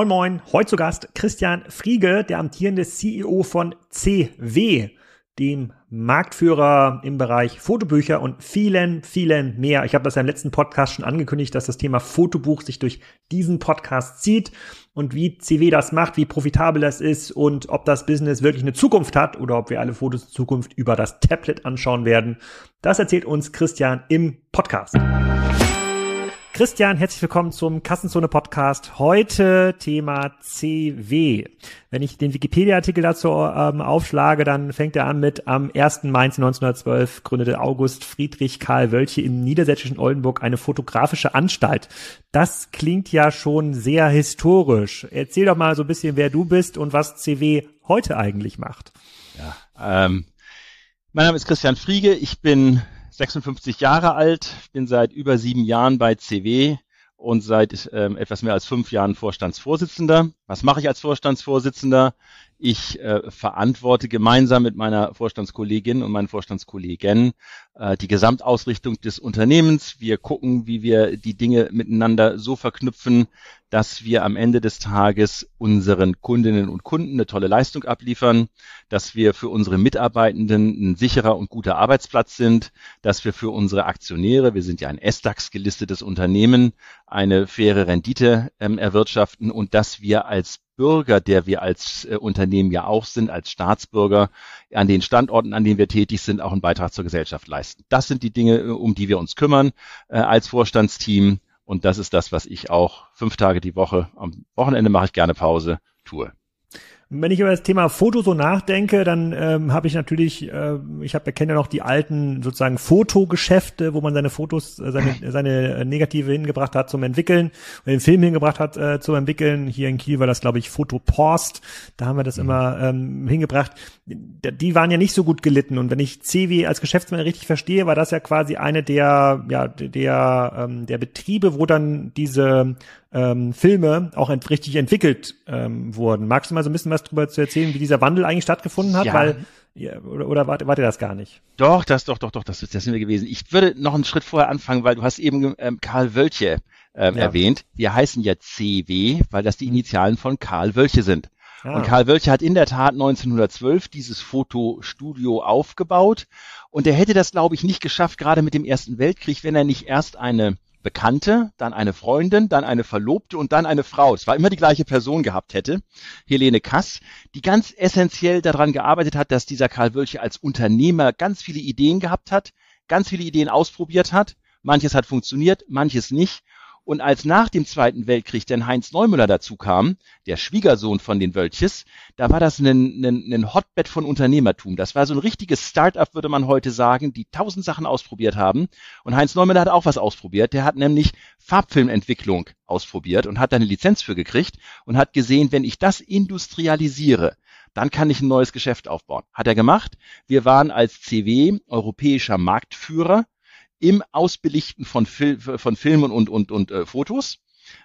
Moin Moin, heute zu Gast Christian Friege, der amtierende CEO von CW, dem Marktführer im Bereich Fotobücher und vielen, vielen mehr. Ich habe das ja im letzten Podcast schon angekündigt, dass das Thema Fotobuch sich durch diesen Podcast zieht und wie CW das macht, wie profitabel das ist und ob das Business wirklich eine Zukunft hat oder ob wir alle Fotos in Zukunft über das Tablet anschauen werden. Das erzählt uns Christian im Podcast. Christian, herzlich willkommen zum Kassenzone Podcast. Heute Thema CW. Wenn ich den Wikipedia-Artikel dazu ähm, aufschlage, dann fängt er an mit am 1. Mai 1912 gründete August Friedrich Karl Wölche im niedersächsischen Oldenburg eine fotografische Anstalt. Das klingt ja schon sehr historisch. Erzähl doch mal so ein bisschen, wer du bist und was CW heute eigentlich macht. Ja, ähm, mein Name ist Christian Friege. Ich bin 56 Jahre alt, bin seit über sieben Jahren bei CW und seit ähm, etwas mehr als fünf Jahren Vorstandsvorsitzender. Was mache ich als Vorstandsvorsitzender? Ich äh, verantworte gemeinsam mit meiner Vorstandskollegin und meinen Vorstandskollegen äh, die Gesamtausrichtung des Unternehmens. Wir gucken, wie wir die Dinge miteinander so verknüpfen, dass wir am Ende des Tages unseren Kundinnen und Kunden eine tolle Leistung abliefern, dass wir für unsere Mitarbeitenden ein sicherer und guter Arbeitsplatz sind, dass wir für unsere Aktionäre, wir sind ja ein S-DAX gelistetes Unternehmen, eine faire Rendite ähm, erwirtschaften und dass wir als Bürger, der wir als äh, Unternehmen ja auch sind, als Staatsbürger, an den Standorten, an denen wir tätig sind, auch einen Beitrag zur Gesellschaft leisten. Das sind die Dinge, äh, um die wir uns kümmern äh, als Vorstandsteam. Und das ist das, was ich auch fünf Tage die Woche, am Wochenende mache ich gerne Pause, tue. Wenn ich über das Thema Foto so nachdenke, dann ähm, habe ich natürlich, äh, ich habe kenne ja noch die alten sozusagen Fotogeschäfte, wo man seine Fotos, äh, seine, seine Negative hingebracht hat zum Entwickeln, oder den Film hingebracht hat äh, zum Entwickeln. Hier in Kiel war das, glaube ich, Fotopost. Da haben wir das mhm. immer ähm, hingebracht. Die waren ja nicht so gut gelitten. Und wenn ich CW als Geschäftsmann richtig verstehe, war das ja quasi eine der, ja, der, ähm, der Betriebe, wo dann diese ähm, Filme auch ent richtig entwickelt ähm, wurden. Magst du mal so ein bisschen was darüber zu erzählen, wie dieser Wandel eigentlich stattgefunden hat? Ja. Weil ja, oder, oder wart, wart ihr das gar nicht? Doch, das, doch, doch, doch, das, das sind wir gewesen. Ich würde noch einen Schritt vorher anfangen, weil du hast eben ähm, Karl Wölche ähm, ja. erwähnt. Wir heißen ja CW, weil das die mhm. Initialen von Karl Wölche sind. Ah. Und Karl Wölche hat in der Tat 1912 dieses Fotostudio aufgebaut. Und er hätte das, glaube ich, nicht geschafft, gerade mit dem Ersten Weltkrieg, wenn er nicht erst eine Bekannte, dann eine Freundin, dann eine Verlobte und dann eine Frau. Es war immer die gleiche Person gehabt hätte, Helene Kass, die ganz essentiell daran gearbeitet hat, dass dieser Karl Wölche als Unternehmer ganz viele Ideen gehabt hat, ganz viele Ideen ausprobiert hat. Manches hat funktioniert, manches nicht. Und als nach dem Zweiten Weltkrieg denn Heinz Neumüller dazu kam, der Schwiegersohn von den Wölches, da war das ein, ein, ein Hotbed von Unternehmertum. Das war so ein richtiges Start-up, würde man heute sagen, die tausend Sachen ausprobiert haben. Und Heinz Neumüller hat auch was ausprobiert. Der hat nämlich Farbfilmentwicklung ausprobiert und hat da eine Lizenz für gekriegt und hat gesehen, wenn ich das industrialisiere, dann kann ich ein neues Geschäft aufbauen. Hat er gemacht. Wir waren als CW europäischer Marktführer im Ausbelichten von, Fil von Filmen und, und, und äh, Fotos.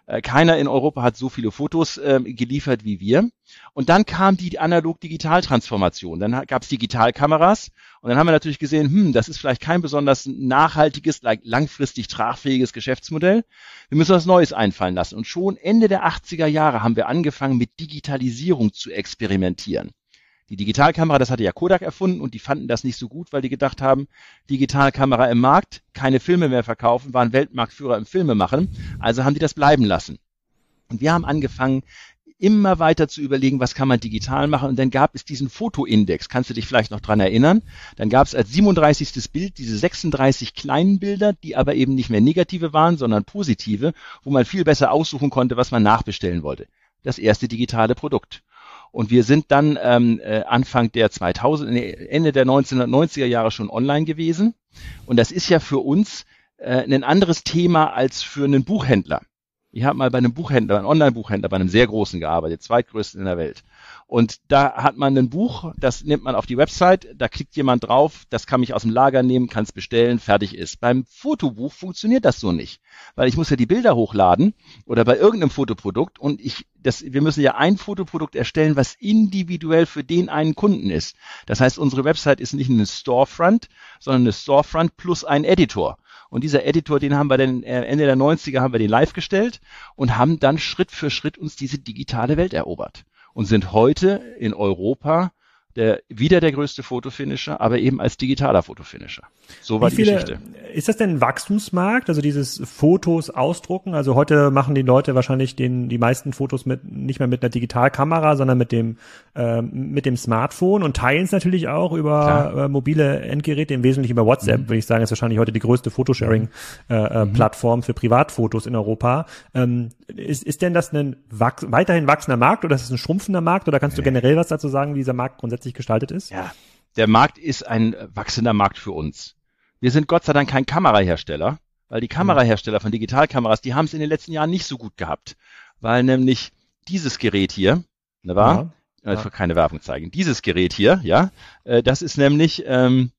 Äh, keiner in Europa hat so viele Fotos äh, geliefert wie wir. Und dann kam die Analog-Digital-Transformation. Dann gab es Digitalkameras und dann haben wir natürlich gesehen, hm, das ist vielleicht kein besonders nachhaltiges, langfristig tragfähiges Geschäftsmodell. Wir müssen was Neues einfallen lassen. Und schon Ende der 80er Jahre haben wir angefangen, mit Digitalisierung zu experimentieren. Die Digitalkamera, das hatte ja Kodak erfunden und die fanden das nicht so gut, weil die gedacht haben, Digitalkamera im Markt, keine Filme mehr verkaufen, waren Weltmarktführer im Filme machen, also haben die das bleiben lassen. Und wir haben angefangen, immer weiter zu überlegen, was kann man digital machen. Und dann gab es diesen Fotoindex. Kannst du dich vielleicht noch dran erinnern? Dann gab es als 37. Bild diese 36 kleinen Bilder, die aber eben nicht mehr negative waren, sondern positive, wo man viel besser aussuchen konnte, was man nachbestellen wollte. Das erste digitale Produkt. Und wir sind dann ähm, äh, Anfang der 2000, Ende der 1990er Jahre schon online gewesen. Und das ist ja für uns äh, ein anderes Thema als für einen Buchhändler. Ich habe mal bei einem Buchhändler, einem Online-Buchhändler, bei einem sehr großen gearbeitet, zweitgrößten in der Welt. Und da hat man ein Buch, das nimmt man auf die Website, da klickt jemand drauf, das kann mich aus dem Lager nehmen, kann es bestellen, fertig ist. Beim Fotobuch funktioniert das so nicht, weil ich muss ja die Bilder hochladen oder bei irgendeinem Fotoprodukt und ich, das, wir müssen ja ein Fotoprodukt erstellen, was individuell für den einen Kunden ist. Das heißt, unsere Website ist nicht eine Storefront, sondern eine Storefront plus ein Editor. Und dieser Editor, den haben wir dann äh, Ende der 90er haben wir den live gestellt und haben dann Schritt für Schritt uns diese digitale Welt erobert und sind heute in Europa der, wieder der größte Fotofinisher, aber eben als digitaler Fotofinisher. So war Wie die viele, Geschichte. Ist das denn ein Wachstumsmarkt? Also dieses Fotos ausdrucken? Also heute machen die Leute wahrscheinlich den, die meisten Fotos mit, nicht mehr mit einer Digitalkamera, sondern mit dem, äh, mit dem Smartphone und teilen es natürlich auch über äh, mobile Endgeräte, im Wesentlichen über WhatsApp, mhm. würde ich sagen, ist wahrscheinlich heute die größte Fotosharing-Plattform äh, äh, mhm. für Privatfotos in Europa. Ähm, ist, ist denn das ein wach weiterhin wachsender Markt oder ist es ein schrumpfender Markt oder kannst du generell was dazu sagen, wie dieser Markt grundsätzlich gestaltet ist? Ja, der Markt ist ein wachsender Markt für uns. Wir sind Gott sei Dank kein Kamerahersteller, weil die Kamerahersteller von Digitalkameras, die haben es in den letzten Jahren nicht so gut gehabt, weil nämlich dieses Gerät hier, ne war, ja, ja. keine Werbung zeigen, dieses Gerät hier, ja, äh, das ist nämlich, ähm,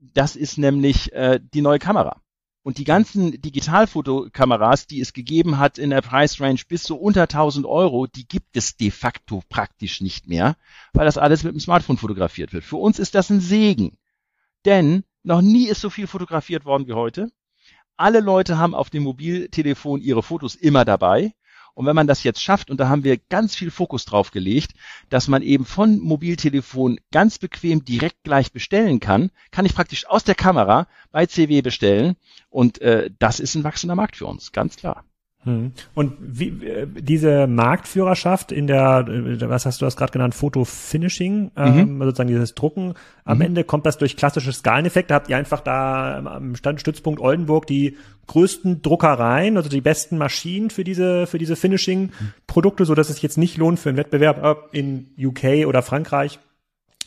das ist nämlich äh, die neue Kamera. Und die ganzen Digitalfotokameras, die es gegeben hat in der Price Range bis so unter 1000 Euro, die gibt es de facto praktisch nicht mehr, weil das alles mit dem Smartphone fotografiert wird. Für uns ist das ein Segen. Denn noch nie ist so viel fotografiert worden wie heute. Alle Leute haben auf dem Mobiltelefon ihre Fotos immer dabei. Und wenn man das jetzt schafft, und da haben wir ganz viel Fokus drauf gelegt, dass man eben von Mobiltelefon ganz bequem direkt gleich bestellen kann, kann ich praktisch aus der Kamera bei CW bestellen. Und äh, das ist ein wachsender Markt für uns, ganz klar. Hm. Und wie, äh, diese Marktführerschaft in der, äh, was hast du das gerade genannt, Foto-Finishing, ähm, mhm. sozusagen dieses Drucken, am mhm. Ende kommt das durch klassische Skaleneffekte. Habt ihr einfach da am Standstützpunkt Oldenburg die größten Druckereien, also die besten Maschinen für diese, für diese Finishing-Produkte, so dass es jetzt nicht lohnt für einen Wettbewerb in UK oder Frankreich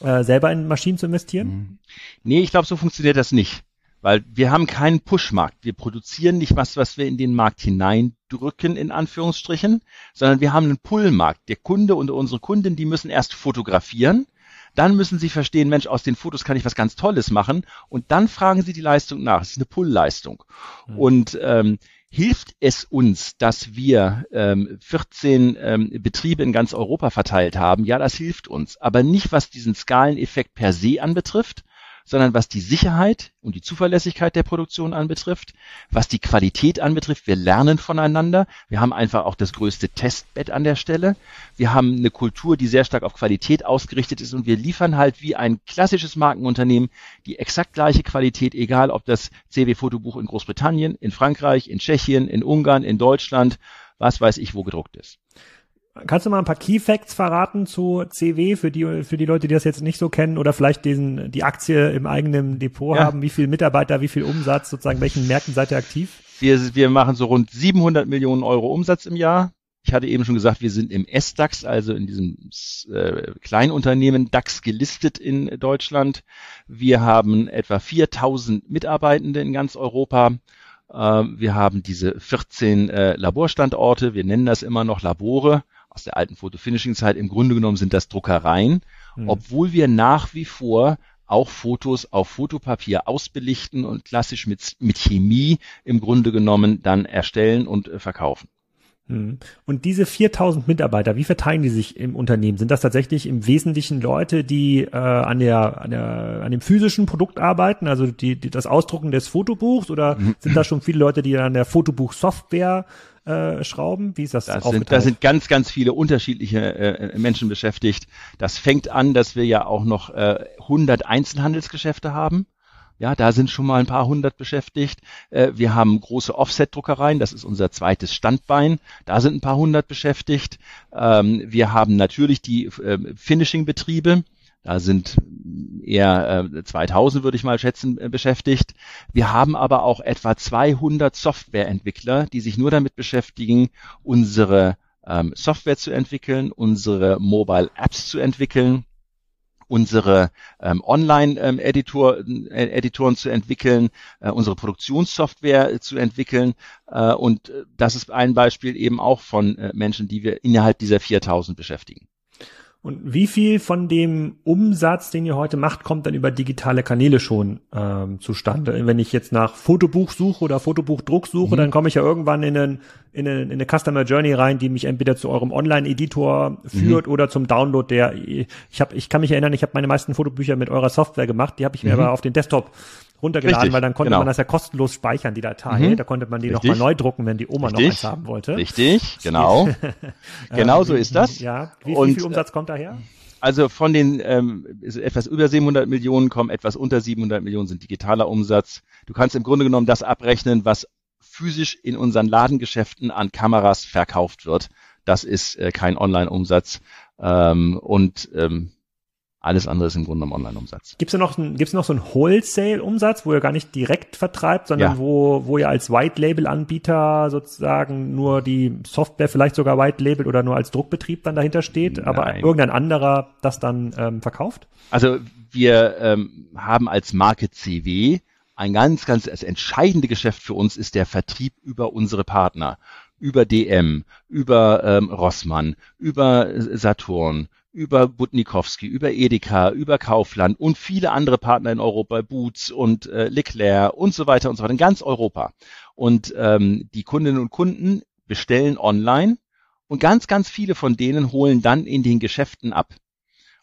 äh, selber in Maschinen zu investieren? Mhm. Nee, ich glaube, so funktioniert das nicht. Weil wir haben keinen Push-Markt. Wir produzieren nicht was, was wir in den Markt hineindrücken, in Anführungsstrichen, sondern wir haben einen Pull-Markt. Der Kunde und unsere Kunden, die müssen erst fotografieren, dann müssen sie verstehen, Mensch, aus den Fotos kann ich was ganz Tolles machen und dann fragen sie die Leistung nach. Es ist eine Pull-Leistung. Mhm. Und ähm, hilft es uns, dass wir ähm, 14 ähm, Betriebe in ganz Europa verteilt haben? Ja, das hilft uns. Aber nicht, was diesen Skaleneffekt per se anbetrifft, sondern was die Sicherheit und die Zuverlässigkeit der Produktion anbetrifft, was die Qualität anbetrifft. Wir lernen voneinander. Wir haben einfach auch das größte Testbett an der Stelle. Wir haben eine Kultur, die sehr stark auf Qualität ausgerichtet ist und wir liefern halt wie ein klassisches Markenunternehmen die exakt gleiche Qualität, egal ob das CW-Fotobuch in Großbritannien, in Frankreich, in Tschechien, in Ungarn, in Deutschland, was weiß ich, wo gedruckt ist. Kannst du mal ein paar Key Facts verraten zu CW für die, für die Leute, die das jetzt nicht so kennen oder vielleicht diesen, die Aktie im eigenen Depot ja. haben? Wie viel Mitarbeiter, wie viel Umsatz, sozusagen, welchen Märkten seid ihr aktiv? Wir, wir machen so rund 700 Millionen Euro Umsatz im Jahr. Ich hatte eben schon gesagt, wir sind im S-DAX, also in diesem äh, Kleinunternehmen DAX gelistet in Deutschland. Wir haben etwa 4000 Mitarbeitende in ganz Europa. Äh, wir haben diese 14 äh, Laborstandorte. Wir nennen das immer noch Labore aus der alten Fotofinishing-Zeit. Im Grunde genommen sind das Druckereien, mhm. obwohl wir nach wie vor auch Fotos auf Fotopapier ausbelichten und klassisch mit, mit Chemie im Grunde genommen dann erstellen und äh, verkaufen. Hm. Und diese 4000 Mitarbeiter, wie verteilen die sich im Unternehmen? Sind das tatsächlich im Wesentlichen Leute, die äh, an, der, an, der, an dem physischen Produkt arbeiten, also die, die, das Ausdrucken des Fotobuchs, oder mhm. sind da schon viele Leute, die an der Fotobuch-Software äh, schrauben? Wie ist das, das sind, Da sind ganz, ganz viele unterschiedliche äh, Menschen beschäftigt. Das fängt an, dass wir ja auch noch äh, 100 Einzelhandelsgeschäfte haben. Ja, da sind schon mal ein paar hundert beschäftigt. Äh, wir haben große Offset-Druckereien, das ist unser zweites Standbein. Da sind ein paar hundert beschäftigt. Ähm, wir haben natürlich die äh, Finishing-Betriebe. Da sind eher äh, 2000, würde ich mal schätzen, äh, beschäftigt. Wir haben aber auch etwa 200 Softwareentwickler, die sich nur damit beschäftigen, unsere ähm, Software zu entwickeln, unsere Mobile Apps zu entwickeln unsere ähm, Online-Editoren ähm, Editoren zu entwickeln, äh, unsere Produktionssoftware zu entwickeln. Äh, und äh, das ist ein Beispiel eben auch von äh, Menschen, die wir innerhalb dieser 4000 beschäftigen. Und wie viel von dem Umsatz, den ihr heute macht, kommt dann über digitale Kanäle schon ähm, zustande? Wenn ich jetzt nach Fotobuch suche oder Fotobuchdruck suche, mhm. dann komme ich ja irgendwann in, einen, in, eine, in eine Customer Journey rein, die mich entweder zu eurem Online-Editor führt mhm. oder zum Download der. Ich habe, ich kann mich erinnern, ich habe meine meisten Fotobücher mit eurer Software gemacht, die habe ich mir mhm. aber auf den Desktop runtergeladen, Richtig, weil dann konnte genau. man das ja kostenlos speichern, die Datei. Mhm. Da konnte man die nochmal neu drucken, wenn die Oma noch Richtig. eins haben wollte. Richtig, genau. genau so ist das. Ja, wie, wie Und, viel Umsatz kommt daher? Also von den ähm, etwas über 700 Millionen kommen, etwas unter 700 Millionen sind digitaler Umsatz. Du kannst im Grunde genommen das abrechnen, was physisch in unseren Ladengeschäften an Kameras verkauft wird. Das ist äh, kein Online-Umsatz ähm, und ähm, alles andere ist im Grunde genommen Online-Umsatz. Gibt's da noch, gibt's noch so einen Wholesale-Umsatz, wo ihr gar nicht direkt vertreibt, sondern Ja. wo, wo ihr als White-Label-Anbieter sozusagen nur die Software vielleicht sogar White-Label oder nur als Druckbetrieb dann dahinter steht, aber Nein. irgendein anderer das dann ähm, verkauft? Also wir ähm, haben als Marke CW ein ganz, ganz das entscheidende Geschäft für uns ist der Vertrieb über unsere Partner, über DM, über ähm, Rossmann, über Saturn, über Butnikowski, über Edeka, über Kaufland und viele andere Partner in Europa, Boots und äh, Leclerc und so weiter und so weiter, in ganz Europa. Und ähm, die Kundinnen und Kunden bestellen online und ganz, ganz viele von denen holen dann in den Geschäften ab.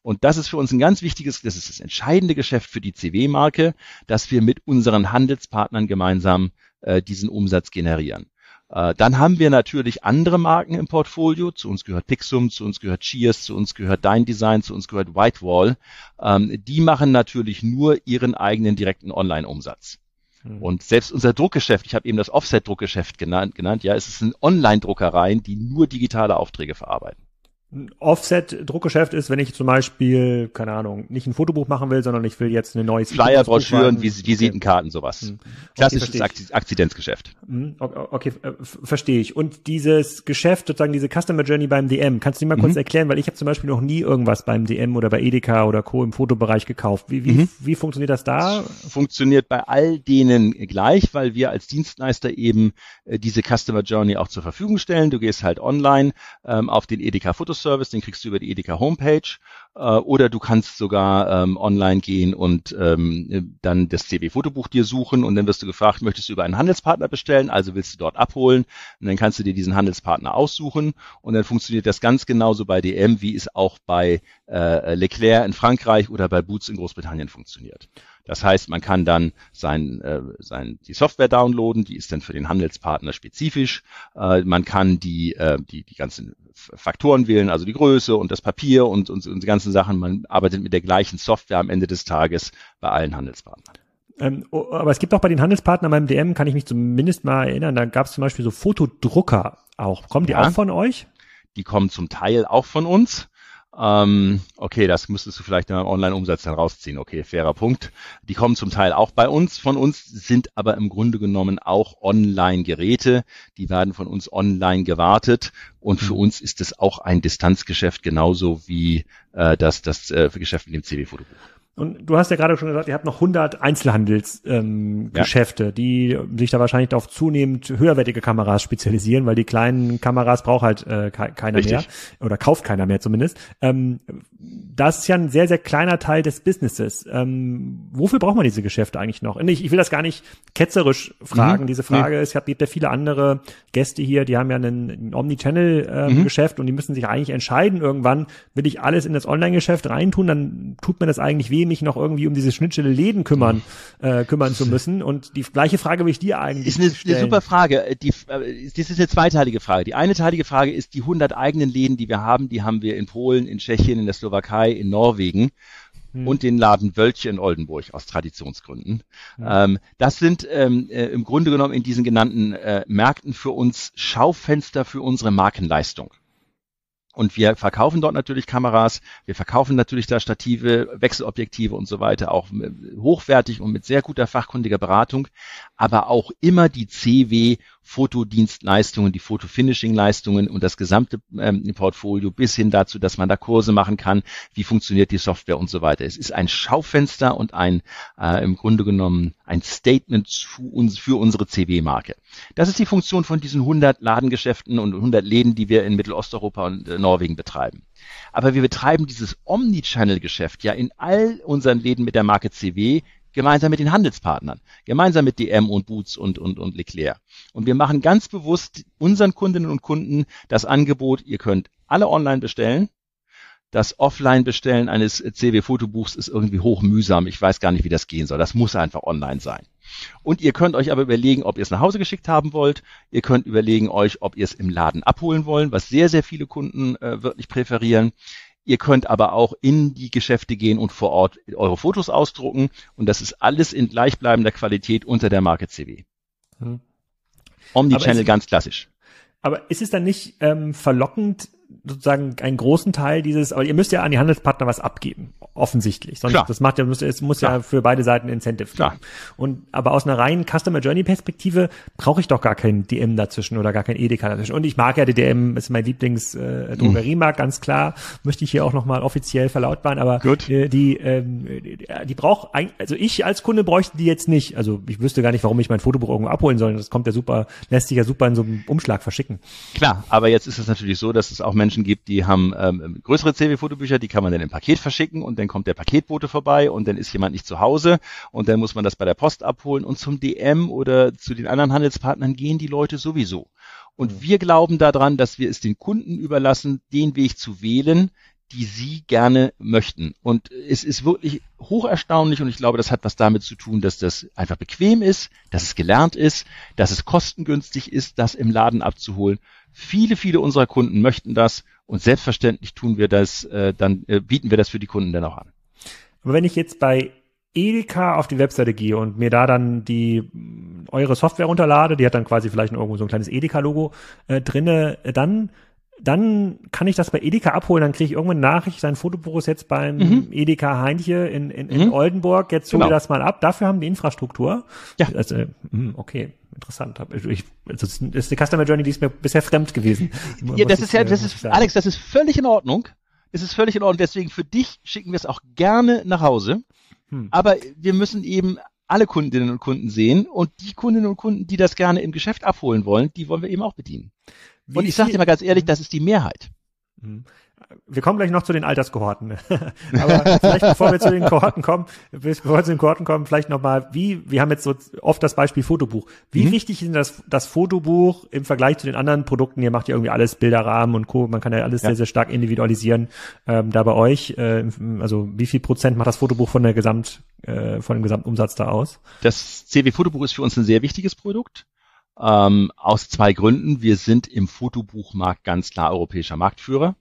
Und das ist für uns ein ganz wichtiges, das ist das entscheidende Geschäft für die CW-Marke, dass wir mit unseren Handelspartnern gemeinsam äh, diesen Umsatz generieren. Äh, dann haben wir natürlich andere Marken im Portfolio. Zu uns gehört Pixum, zu uns gehört Cheers, zu uns gehört Dein Design, zu uns gehört Whitewall. Ähm, die machen natürlich nur ihren eigenen direkten Online-Umsatz. Hm. Und selbst unser Druckgeschäft, ich habe eben das Offset-Druckgeschäft genannt, genannt, ja, es sind Online-Druckereien, die nur digitale Aufträge verarbeiten. Ein Offset-Druckgeschäft ist, wenn ich zum Beispiel, keine Ahnung, nicht ein Fotobuch machen will, sondern ich will jetzt eine neues Flyer, Broschüren, Visitenkarten, sowas. Hm. Klassisches Akzidenzgeschäft. Hm, Okay, äh, verstehe ich. Und dieses Geschäft, sozusagen diese Customer Journey beim DM, kannst du mir mal kurz Mhm. erklären, weil ich habe zum Beispiel noch nie irgendwas beim DM oder bei Edeka oder Co. im Fotobereich gekauft. Wie, wie, Mhm. wie funktioniert das da? Funktioniert bei all denen gleich, weil wir als Dienstleister eben äh, diese Customer Journey auch zur Verfügung stellen. Du gehst halt online ähm, auf den Edeka Fotoservice, den kriegst du über die Edeka Homepage oder du kannst sogar ähm, online gehen und ähm, äh, dann das CW Fotobuch dir suchen und dann wirst du gefragt, möchtest du über einen Handelspartner bestellen, also willst du dort abholen und dann kannst du dir diesen Handelspartner aussuchen und dann funktioniert das ganz genauso bei DM, wie es auch bei äh, Leclerc in Frankreich oder bei Boots in Großbritannien funktioniert. Das heißt, man kann dann sein, äh, sein, die Software downloaden, die ist dann für den Handelspartner spezifisch. Äh, man kann die, äh, die, die ganzen Faktoren wählen, also die Größe und das Papier und, und, und die ganzen Sachen. Man arbeitet mit der gleichen Software am Ende des Tages bei allen Handelspartnern. Ähm, aber es gibt auch bei den Handelspartnern beim DM, kann ich mich zumindest mal erinnern, da gab es zum Beispiel so Fotodrucker auch. Kommen die Ja. auch von euch? Die kommen zum Teil auch von uns. Ähm, okay, das müsstest du vielleicht in einem Online-Umsatz dann rausziehen. Okay, fairer Punkt. Die kommen zum Teil auch bei uns, von uns, sind aber im Grunde genommen auch Online-Geräte. Die werden von uns online gewartet. Und für uns ist es auch ein Distanzgeschäft, genauso wie äh, das, das äh, Geschäft mit dem CW-Fotobuch. Und du hast ja gerade schon gesagt, ihr habt noch 100 Einzelhandelsgeschäfte, ähm, Ja. Geschäfte, die sich da wahrscheinlich auf zunehmend höherwertige Kameras spezialisieren, weil die kleinen Kameras braucht halt äh, ke keiner Richtig. mehr oder kauft keiner mehr zumindest. Ähm, das ist ja ein sehr, sehr kleiner Teil des Businesses. Ähm, wofür braucht man diese Geschäfte eigentlich noch? Ich, ich will das gar nicht ketzerisch fragen. Mhm. Diese Frage ist, ich habe gibt ja viele andere Gäste hier, die haben ja ein, ein Omnichannel-Geschäft Mhm. und die müssen sich eigentlich entscheiden, irgendwann will ich alles in das Online-Geschäft reintun, dann tut mir das eigentlich weh, mich noch irgendwie um diese Schnittstelle Läden kümmern, äh, kümmern zu müssen. Und die gleiche Frage will ich dir eigentlich Ist eine, eine stellen. super Frage. Äh, Die, äh, das ist eine zweiteilige Frage. Die eine teilige Frage ist, die 100 eigenen Läden, die wir haben, die haben wir in Polen, in Tschechien, in der Slowakei, in Norwegen Hm. und den Laden Wölche in Oldenburg aus Traditionsgründen. Ähm, das sind ähm, äh, im Grunde genommen in diesen genannten äh, Märkten für uns Schaufenster für unsere Markenleistung. Und wir verkaufen dort natürlich Kameras, wir verkaufen natürlich da Stative, Wechselobjektive und so weiter, auch hochwertig und mit sehr guter fachkundiger Beratung, aber auch immer die CW Fotodienstleistungen, die Fotofinishing-Leistungen und das gesamte ähm, Portfolio bis hin dazu, dass man da Kurse machen kann, wie funktioniert die Software und so weiter. Es ist ein Schaufenster und ein äh, im Grunde genommen ein Statement für, uns, für unsere CW-Marke. Das ist die Funktion von diesen 100 Ladengeschäften und 100 Läden, die wir in Mittelosteuropa und äh, Norwegen betreiben. Aber wir betreiben dieses Omnichannel-Geschäft ja in all unseren Läden mit der Marke CW gemeinsam mit den Handelspartnern, gemeinsam mit DM und Boots und, und, und Leclerc. Und wir machen ganz bewusst unseren Kundinnen und Kunden das Angebot, ihr könnt alle online bestellen. das Offline-Bestellen eines CW-Fotobuchs ist irgendwie hochmühsam. Ich weiß gar nicht, wie das gehen soll. Das muss einfach online sein. Und ihr könnt euch aber überlegen, ob ihr es nach Hause geschickt haben wollt. Ihr könnt überlegen euch, ob ihr es im Laden abholen wollen, was sehr, sehr viele Kunden äh, wirklich präferieren. Ihr könnt aber auch in die Geschäfte gehen und vor Ort eure Fotos ausdrucken. Und das ist alles in gleichbleibender Qualität unter der Marke CW. Hm. Omnichannel ganz klassisch. Aber ist es dann nicht ähm, verlockend, sozusagen einen großen Teil dieses, aber ihr müsst ja an die Handelspartner was abgeben, offensichtlich. Sonst, Klar. das macht ja, muss, es muss Klar. ja für beide Seiten Incentive Klar. geben. Und, aber aus einer reinen Customer Journey Perspektive brauche ich doch gar kein DM dazwischen oder gar kein Edeka dazwischen. Und ich mag ja die DM, ist mein Lieblings, äh, Drogeriemarkt, mhm. ganz klar. Möchte ich hier auch nochmal offiziell verlautbaren, aber Gut. Äh, die, ähm, die, die braucht, also ich als Kunde bräuchte die jetzt nicht. Also ich wüsste gar nicht, warum ich mein Fotobuch irgendwo abholen soll. Das kommt ja super, lässt sich ja super in so einem Umschlag verschicken. Klar, aber jetzt ist es natürlich so, dass es auch Menschen gibt, die haben ähm, größere CW-Fotobücher, die kann man dann im Paket verschicken und dann kommt der Paketbote vorbei und dann ist jemand nicht zu Hause und dann muss man das bei der Post abholen und zum DM oder zu den anderen Handelspartnern gehen die Leute sowieso. Und mhm. wir glauben daran, dass wir es den Kunden überlassen, den Weg zu wählen, die sie gerne möchten. Und es ist wirklich hoch erstaunlich und ich glaube, das hat was damit zu tun, dass das einfach bequem ist, dass es gelernt ist, dass es kostengünstig ist, das im Laden abzuholen. Viele, viele unserer Kunden möchten das und selbstverständlich tun wir das, äh, dann äh, bieten wir das für die Kunden dann auch an. Aber wenn ich jetzt bei Edeka auf die Webseite gehe und mir da dann die eure Software runterlade, die hat dann quasi vielleicht irgendwo so ein kleines Edeka-Logo äh, drinne, dann dann kann ich das bei Edeka abholen, dann kriege ich irgendwann eine Nachricht, sein Fotobuch ist jetzt beim mhm. Edeka Heinche in, in, in mhm. Oldenburg, jetzt hol genau. das mal ab. Dafür haben die Infrastruktur. Ja. Also, hm, okay, interessant. Ich, also das ist eine Customer Journey, die ist mir bisher fremd gewesen. Ja, das ist ja, das ist, Alex, das ist völlig in Ordnung. Es ist völlig in Ordnung. Deswegen für dich schicken wir es auch gerne nach Hause. Hm. Aber wir müssen eben alle Kundinnen und Kunden sehen und die Kundinnen und Kunden, die das gerne im Geschäft abholen wollen, die wollen wir eben auch bedienen. Wie und ich sage dir mal ganz ehrlich, das ist die Mehrheit. Mhm. Wir kommen gleich noch zu den Alterskohorten. Aber vielleicht bevor wir zu den Kohorten kommen, bevor wir zu den Kohorten kommen, vielleicht nochmal, wie, wir haben jetzt so oft das Beispiel Fotobuch. Wie mhm. wichtig ist das, das Fotobuch im Vergleich zu den anderen Produkten? Ihr macht ja irgendwie alles Bilderrahmen und Co. Man kann ja alles ja. sehr, sehr stark individualisieren. Ähm, da bei euch, äh, also wie viel Prozent macht das Fotobuch von der Gesamt, äh, von dem Gesamtumsatz da aus? Das CW Fotobuch ist für uns ein sehr wichtiges Produkt. Ähm, aus zwei Gründen. Wir sind im Fotobuchmarkt ganz klar europäischer Marktführer.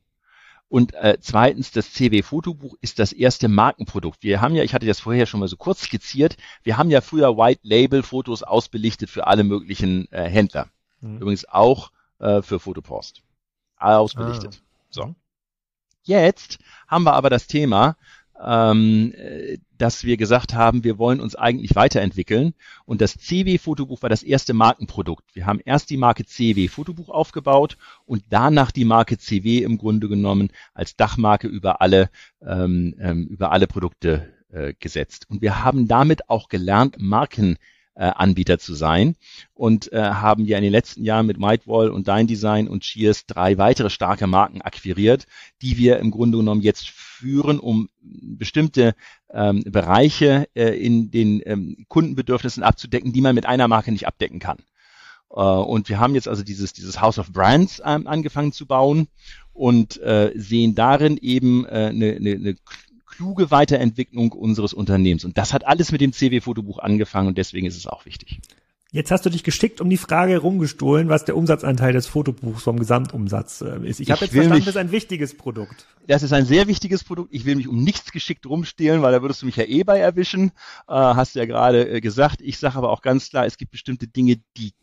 Und äh, zweitens, das CW Fotobuch ist das erste Markenprodukt. Wir haben ja, ich hatte das vorher schon mal so kurz skizziert, wir haben ja früher White Label Fotos ausbelichtet für alle möglichen äh, Händler. Mhm. Übrigens auch äh, für Fotopost. Ausbelichtet. Ah. So. Jetzt haben wir aber das Thema, ähm, dass wir gesagt haben, wir wollen uns eigentlich weiterentwickeln. Und das CW Fotobuch war das erste Markenprodukt. Wir haben erst die Marke CW Fotobuch aufgebaut und danach die Marke CW im Grunde genommen als Dachmarke über alle, ähm, ähm, über alle Produkte äh, gesetzt. Und wir haben damit auch gelernt, Marken äh, Anbieter zu sein und äh, haben ja in den letzten Jahren mit Whitewall und Dein Design und Cheers drei weitere starke Marken akquiriert, die wir im Grunde genommen jetzt führen, um bestimmte ähm, Bereiche äh, in den ähm, Kundenbedürfnissen abzudecken, die man mit einer Marke nicht abdecken kann. Uh, und wir haben jetzt also dieses, dieses House of Brands ähm, angefangen zu bauen und äh, sehen darin eben eine äh, ne, ne kluge Weiterentwicklung unseres Unternehmens. Und das hat alles mit dem CW-Fotobuch angefangen und deswegen ist es auch wichtig. Jetzt hast du dich geschickt um die Frage rumgestohlen, was der Umsatzanteil des Fotobuchs vom Gesamtumsatz äh, ist. Ich habe jetzt verstanden, mich, das ist ein wichtiges Produkt. Das ist ein sehr wichtiges Produkt. Ich will mich um nichts geschickt rumstehlen, weil da würdest du mich ja eh bei erwischen. Äh, hast du ja gerade äh, gesagt. Ich sage aber auch ganz klar, es gibt bestimmte Dinge, die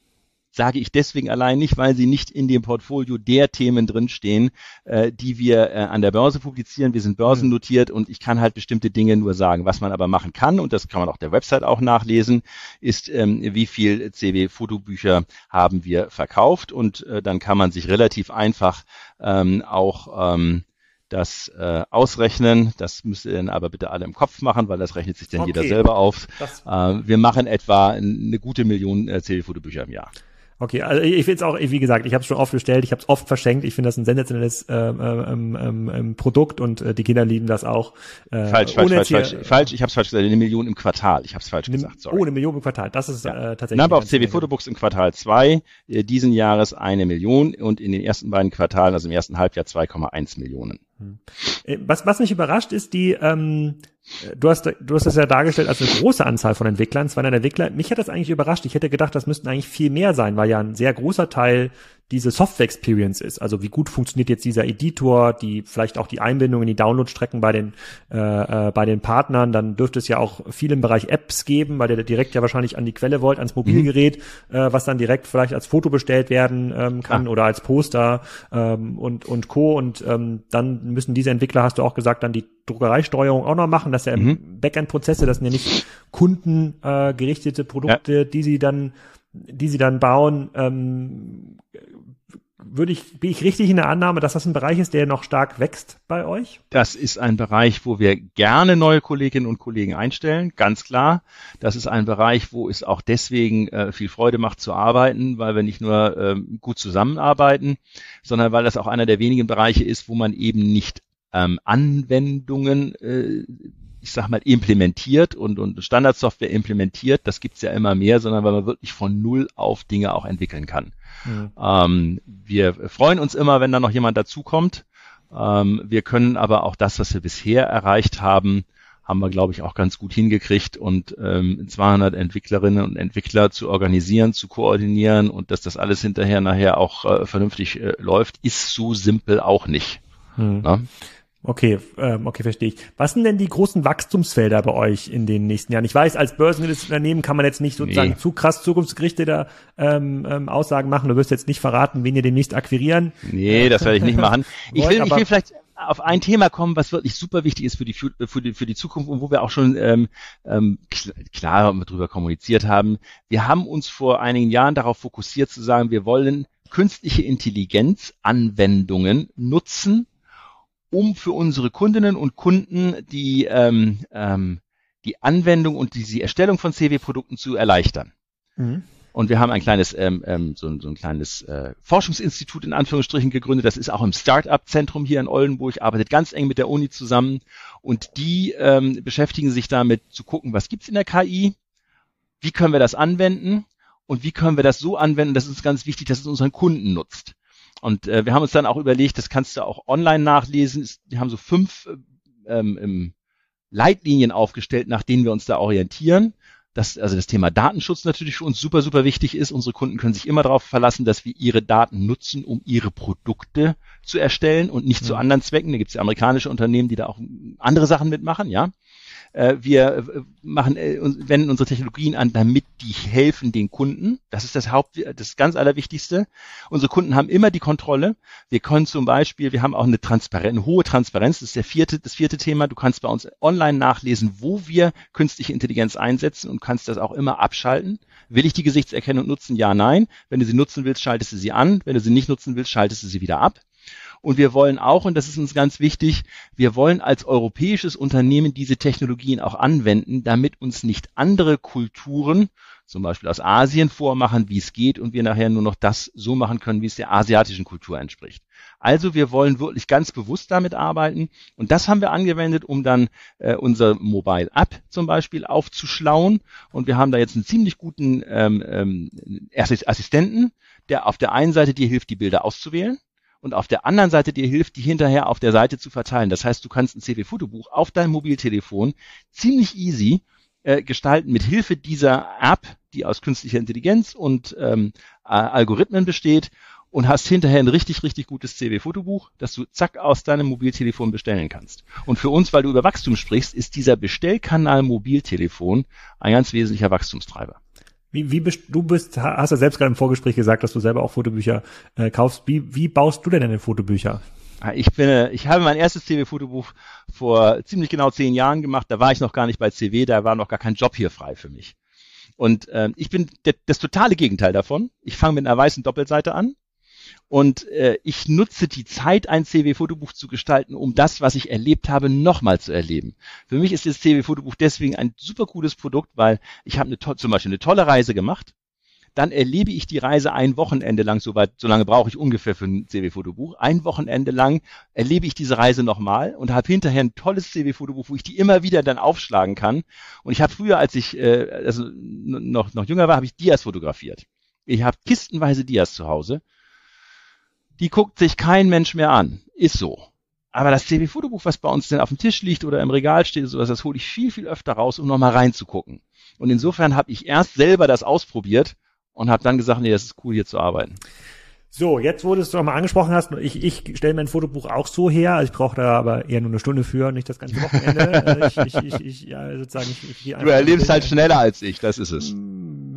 sage ich deswegen allein nicht, weil sie nicht in dem Portfolio der Themen drinstehen, äh, die wir äh, an der Börse publizieren. Wir sind börsennotiert und ich kann halt bestimmte Dinge nur sagen. Was man aber machen kann, und das kann man auf der Website auch nachlesen, ist, ähm, wie viel CW-Fotobücher haben wir verkauft und äh, dann kann man sich relativ einfach ähm, auch ähm, das äh, ausrechnen. Das müsst ihr dann aber bitte alle im Kopf machen, weil das rechnet sich dann okay. jeder selber auf. Äh, wir machen etwa eine gute Million äh, CW-Fotobücher im Jahr. Okay, also ich finde es auch, wie gesagt, ich habe es schon oft bestellt, ich habe es oft verschenkt. Ich finde das ein sensationelles ähm, ähm, ähm, ähm, Produkt und äh, die Kinder lieben das auch. Äh, falsch, falsch, falsch, falsch, falsch. Ich habe es falsch gesagt. Eine Million im Quartal. Ich habe es falsch ne, gesagt. Sorry. Oh, eine Million im Quartal. Das ist ja. äh, tatsächlich. Number auf CW Photobooks im Quartal 2 äh, diesen Jahres eine Million und in den ersten beiden Quartalen, also im ersten Halbjahr 2,1 Millionen. Hm. Äh, was, was mich überrascht, ist die, ähm, du hast, du hast das ja dargestellt als eine große Anzahl von Entwicklern, 200 Entwickler. Mich hat das eigentlich überrascht. Ich hätte gedacht, das müssten eigentlich viel mehr sein, weil ja ein sehr großer Teil diese Software-Experience ist. Also wie gut funktioniert jetzt dieser Editor, die vielleicht auch die Einbindung in die Downloadstrecken bei den äh, äh, bei den Partnern. Dann dürfte es ja auch viel im Bereich Apps geben, weil der direkt ja wahrscheinlich an die Quelle wollt, ans Mobilgerät, mhm. äh, was dann direkt vielleicht als Foto bestellt werden ähm, kann ah. oder als Poster ähm, und und Co. Und ähm, dann müssen diese Entwickler, hast du auch gesagt, dann die Druckereisteuerung auch noch machen. Das ist ja mhm. Backend-Prozesse, das sind ja nicht kundengerichtete äh, Produkte, ja. die sie dann die sie dann bauen, ähm, würde ich, bin ich richtig in der Annahme, dass das ein Bereich ist, der noch stark wächst bei euch? Das ist ein Bereich, wo wir gerne neue Kolleginnen und Kollegen einstellen, ganz klar. Das ist ein Bereich, wo es auch deswegen äh, viel Freude macht zu arbeiten, weil wir nicht nur ähm, gut zusammenarbeiten, sondern weil das auch einer der wenigen Bereiche ist, wo man eben nicht ähm, Anwendungen äh, ich sag mal, implementiert und, und Standardsoftware implementiert, das gibt's ja immer mehr, sondern weil man wirklich von Null auf Dinge auch entwickeln kann. Mhm. Ähm, wir freuen uns immer, wenn da noch jemand dazukommt. Ähm, wir können aber auch das, was wir bisher erreicht haben, haben wir, glaube ich, auch ganz gut hingekriegt und ähm, 200 Entwicklerinnen und Entwickler zu organisieren, zu koordinieren und dass das alles hinterher nachher auch äh, vernünftig äh, läuft, ist so simpel auch nicht. Hm. Okay, ähm, okay, verstehe ich. Was sind denn die großen Wachstumsfelder bei euch in den nächsten Jahren? Ich weiß, als börsennotiertes Unternehmen kann man jetzt nicht sozusagen nee. zu krass zukunftsgerichtete ähm, ähm, Aussagen machen. Du wirst jetzt nicht verraten, wen ihr demnächst akquirieren. Nee, das werde ich nicht machen. Ich will, ich will vielleicht auf ein Thema kommen, was wirklich super wichtig ist für die für die, für die Zukunft und wo wir auch schon ähm, ähm, klar darüber kommuniziert haben. Wir haben uns vor einigen Jahren darauf fokussiert zu sagen, wir wollen künstliche Intelligenz Anwendungen nutzen, um für unsere Kundinnen und Kunden die, ähm, ähm, die Anwendung und die, die Erstellung von CW-Produkten zu erleichtern. Mhm. Und wir haben ein kleines, ähm, ähm, so, so ein kleines äh, Forschungsinstitut in Anführungsstrichen gegründet. Das ist auch im Start-up-Zentrum hier in Oldenburg, arbeitet ganz eng mit der Uni zusammen. Und die ähm, beschäftigen sich damit zu gucken, was gibt's in der KI, wie können wir das anwenden und wie können wir das so anwenden, das ist ganz wichtig, dass es unseren Kunden nutzt. Und äh, wir haben uns dann auch überlegt, das kannst du auch online nachlesen. Wir haben so fünf ähm, ähm, Leitlinien aufgestellt, nach denen wir uns da orientieren. Das, also das Thema Datenschutz natürlich für uns super, super wichtig ist. Unsere Kunden können sich immer darauf verlassen, dass wir ihre Daten nutzen, um ihre Produkte zu erstellen und nicht ja. zu anderen Zwecken. Da gibt es ja amerikanische Unternehmen, die da auch andere Sachen mitmachen, ja. Äh, wir äh, machen, äh, wenden unsere Technologien an, damit die helfen den Kunden. Das ist das Haupt, das ganz Allerwichtigste. Unsere Kunden haben immer die Kontrolle. Wir können zum Beispiel, wir haben auch eine Transparenz, eine hohe Transparenz. Das ist der vierte, das vierte Thema. Du kannst bei uns online nachlesen, wo wir künstliche Intelligenz einsetzen und kannst das auch immer abschalten. Will ich die Gesichtserkennung nutzen? Ja, nein. Wenn du sie nutzen willst, schaltest du sie an. Wenn du sie nicht nutzen willst, schaltest du sie wieder ab. Und wir wollen auch, und das ist uns ganz wichtig, wir wollen als europäisches Unternehmen diese Technologien auch anwenden, damit uns nicht andere Kulturen, zum Beispiel aus Asien, vormachen, wie es geht und wir nachher nur noch das so machen können, wie es der asiatischen Kultur entspricht. Also wir wollen wirklich ganz bewusst damit arbeiten. Und das haben wir angewendet, um dann äh, unser Mobile App zum Beispiel aufzuschlauen. Und wir haben da jetzt einen ziemlich guten ähm, ähm, Assistenten, der auf der einen Seite dir hilft, die Bilder auszuwählen und auf der anderen Seite dir hilft, die hinterher auf der Seite zu verteilen. Das heißt, du kannst ein CW-Fotobuch auf deinem Mobiltelefon ziemlich easy äh, gestalten mit Hilfe dieser App, die aus künstlicher Intelligenz und ähm, Algorithmen besteht und hast hinterher ein richtig, richtig gutes CW-Fotobuch, das du zack aus deinem Mobiltelefon bestellen kannst. Und für uns, weil du über Wachstum sprichst, ist dieser Bestellkanal Mobiltelefon ein ganz wesentlicher Wachstumstreiber. Wie, wie bist, du bist, hast ja selbst gerade im Vorgespräch gesagt, dass du selber auch Fotobücher äh, kaufst. Wie, wie baust du denn deine Fotobücher? Ah, ich bin, ich habe mein erstes CW-Fotobuch vor ziemlich genau zehn Jahren gemacht. Da war ich noch gar nicht bei CW, da war noch gar kein Job hier frei für mich. Und ähm, ich bin das totale Gegenteil davon. Ich fange mit einer weißen Doppelseite an und äh, ich nutze die Zeit, ein CW-Fotobuch zu gestalten, um das, was ich erlebt habe, nochmal zu erleben. Für mich ist das CW-Fotobuch deswegen ein super cooles Produkt, weil ich habe eine, zum Beispiel eine tolle Reise gemacht. Dann erlebe ich die Reise ein Wochenende lang, soweit, so lange brauche ich ungefähr für ein CW-Fotobuch. Ein Wochenende lang erlebe ich diese Reise nochmal und habe hinterher ein tolles CW-Fotobuch, wo ich die immer wieder dann aufschlagen kann. Und ich habe früher, als ich äh, also noch, noch jünger war, habe ich Dias fotografiert. Ich habe kistenweise Dias zu Hause die guckt sich kein Mensch mehr an. Ist so. aber das CW-Fotobuch, was bei uns denn auf dem Tisch liegt oder im Regal steht, sowas, das hole ich viel, viel öfter raus, um nochmal reinzugucken. Und insofern habe ich erst selber das ausprobiert und habe dann gesagt, nee, das ist cool, hier zu arbeiten. So, jetzt wo du es doch mal angesprochen hast, ich, ich stelle mein Fotobuch auch so her, also ich brauche da aber eher nur eine Stunde für, nicht das ganze Wochenende. ich, ich, ich, ich, ja, sozusagen, ich, ich du erlebst halt schneller als ich, das ist es.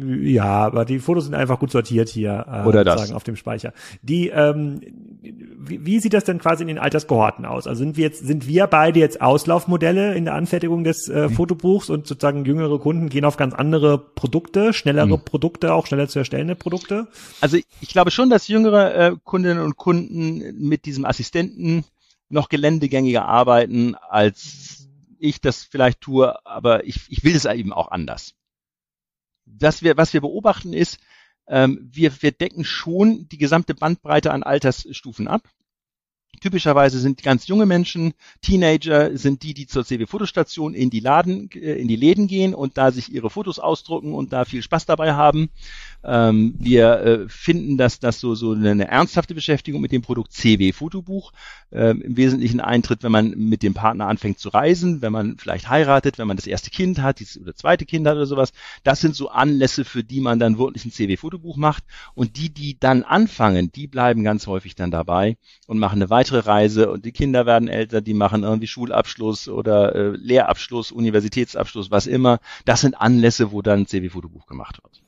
Ja, aber die Fotos sind einfach gut sortiert hier äh, Oder das. auf dem Speicher. Die, ähm, wie, wie sieht das denn quasi in den Alterskohorten aus? Also sind wir jetzt, sind wir beide jetzt Auslaufmodelle in der Anfertigung des äh, mhm. Fotobuchs und sozusagen jüngere Kunden gehen auf ganz andere Produkte, schnellere mhm. Produkte, auch schneller zu erstellende Produkte? Also ich glaube schon, dass jüngere äh, Kundinnen und Kunden mit diesem Assistenten noch geländegängiger arbeiten, als ich das vielleicht tue, aber ich, ich will es eben auch anders. Das wir, was wir beobachten ist, ähm, wir, wir decken schon die gesamte Bandbreite an Altersstufen ab. Typischerweise sind ganz junge Menschen, Teenager sind die, die zur CW-Fotostation in die Laden, äh, in die Läden gehen und da sich ihre Fotos ausdrucken und da viel Spaß dabei haben. Ähm, wir äh, finden, dass das so, so eine ernsthafte Beschäftigung mit dem Produkt CW Fotobuch äh, im Wesentlichen eintritt, wenn man mit dem Partner anfängt zu reisen, wenn man vielleicht heiratet, wenn man das erste Kind hat, dieses oder zweite Kind hat oder sowas. Das sind so Anlässe, für die man dann wirklich ein CW Fotobuch macht. Und die, die dann anfangen, die bleiben ganz häufig dann dabei und machen eine weitere Reise und die Kinder werden älter, die machen irgendwie Schulabschluss oder äh, Lehrabschluss, Universitätsabschluss, was immer. Das sind Anlässe, wo dann ein CW Fotobuch gemacht wird.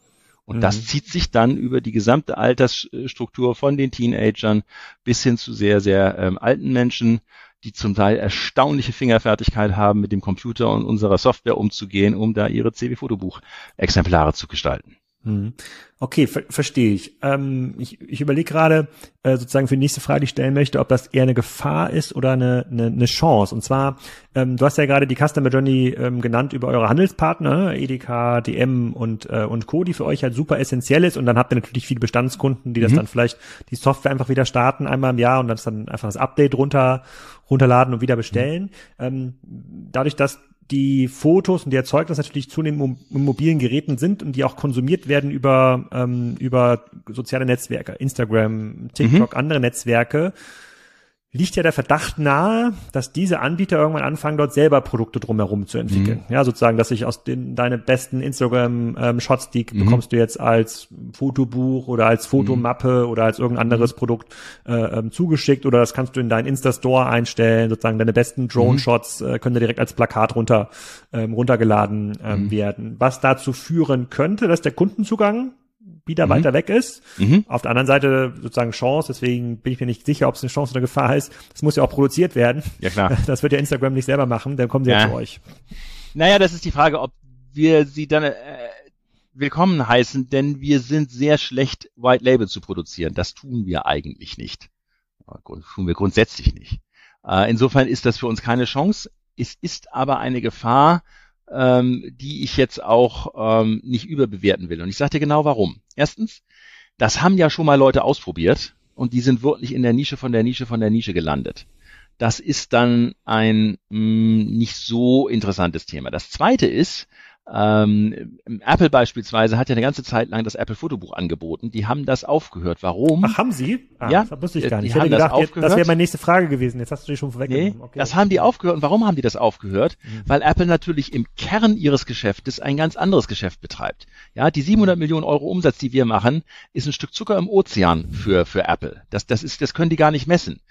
Und mhm. das zieht sich dann über die gesamte Altersstruktur von den Teenagern bis hin zu sehr, sehr ähm, alten Menschen, die zum Teil erstaunliche Fingerfertigkeit haben, mit dem Computer und unserer Software umzugehen, um da ihre CW-Fotobuch-Exemplare zu gestalten. Mhm. Okay, ver verstehe ich. Ähm, ich. Ich überlege gerade äh, sozusagen für die nächste Frage, die ich stellen möchte, ob das eher eine Gefahr ist oder eine, eine, eine Chance. Und zwar, ähm, du hast ja gerade die Customer Journey ähm, genannt über eure Handelspartner, Edeka, DM und, äh, und Co., die für euch halt super essentiell ist. Und dann habt ihr natürlich viele Bestandskunden, die das mhm. dann vielleicht die Software einfach wieder starten einmal im Jahr und dann einfach das Update runter runterladen und wieder bestellen. Mhm. Ähm, dadurch, dass die Fotos und die Erzeugnisse natürlich zunehmend in mobilen Geräten sind und die auch konsumiert werden über, ähm, über soziale Netzwerke, Instagram, TikTok, mhm. andere Netzwerke, liegt ja der Verdacht nahe, dass diese Anbieter irgendwann anfangen, dort selber Produkte drumherum zu entwickeln. Mhm. Ja, sozusagen, dass ich aus den, deine besten Instagram-Shots, ähm, die mhm. bekommst du jetzt als Fotobuch oder als Fotomappe mhm. oder als irgendein anderes mhm. Produkt äh, ähm, zugeschickt oder das kannst du in deinen Insta-Store einstellen, sozusagen deine besten Drone-Shots äh, können da direkt als Plakat runter, ähm, runtergeladen ähm, mhm. werden. Was dazu führen könnte, dass der Kundenzugang wieder mhm. weiter weg ist. Mhm. Auf der anderen Seite sozusagen Chance, deswegen bin ich mir nicht sicher, ob es eine Chance oder Gefahr ist. Das muss ja auch produziert werden. Ja, klar. Das wird ja Instagram nicht selber machen, dann kommen sie ja, ja zu euch. Naja, das ist die Frage, ob wir sie dann äh, willkommen heißen, denn wir sind sehr schlecht, White Label zu produzieren. Das tun wir eigentlich nicht. Das tun wir grundsätzlich nicht. Äh, insofern ist das für uns keine Chance. Es ist aber eine Gefahr, ähm, die ich jetzt auch ähm, nicht überbewerten will. Und ich sage dir genau warum. Erstens, das haben ja schon mal Leute ausprobiert und die sind wirklich in der Nische von der Nische von der Nische gelandet. Das ist dann ein mh, mm, nicht so interessantes Thema. Das zweite ist, ähm, Apple beispielsweise hat ja eine ganze Zeit lang das Apple Fotobuch angeboten. Die haben das aufgehört. Warum? Ach, haben sie? Ah, ja. Das wusste ich gar nicht. Ich hätte gedacht, das, das wäre meine nächste Frage gewesen. Jetzt hast du die schon vorweggenommen. Nee, okay. Das haben die aufgehört. Und warum haben die das aufgehört? Mhm. Weil Apple natürlich im Kern ihres Geschäftes ein ganz anderes Geschäft betreibt. Ja, die 700 Millionen Euro Umsatz, die wir machen, ist ein Stück Zucker im Ozean für, für Apple. Das, das ist, das können die gar nicht messen.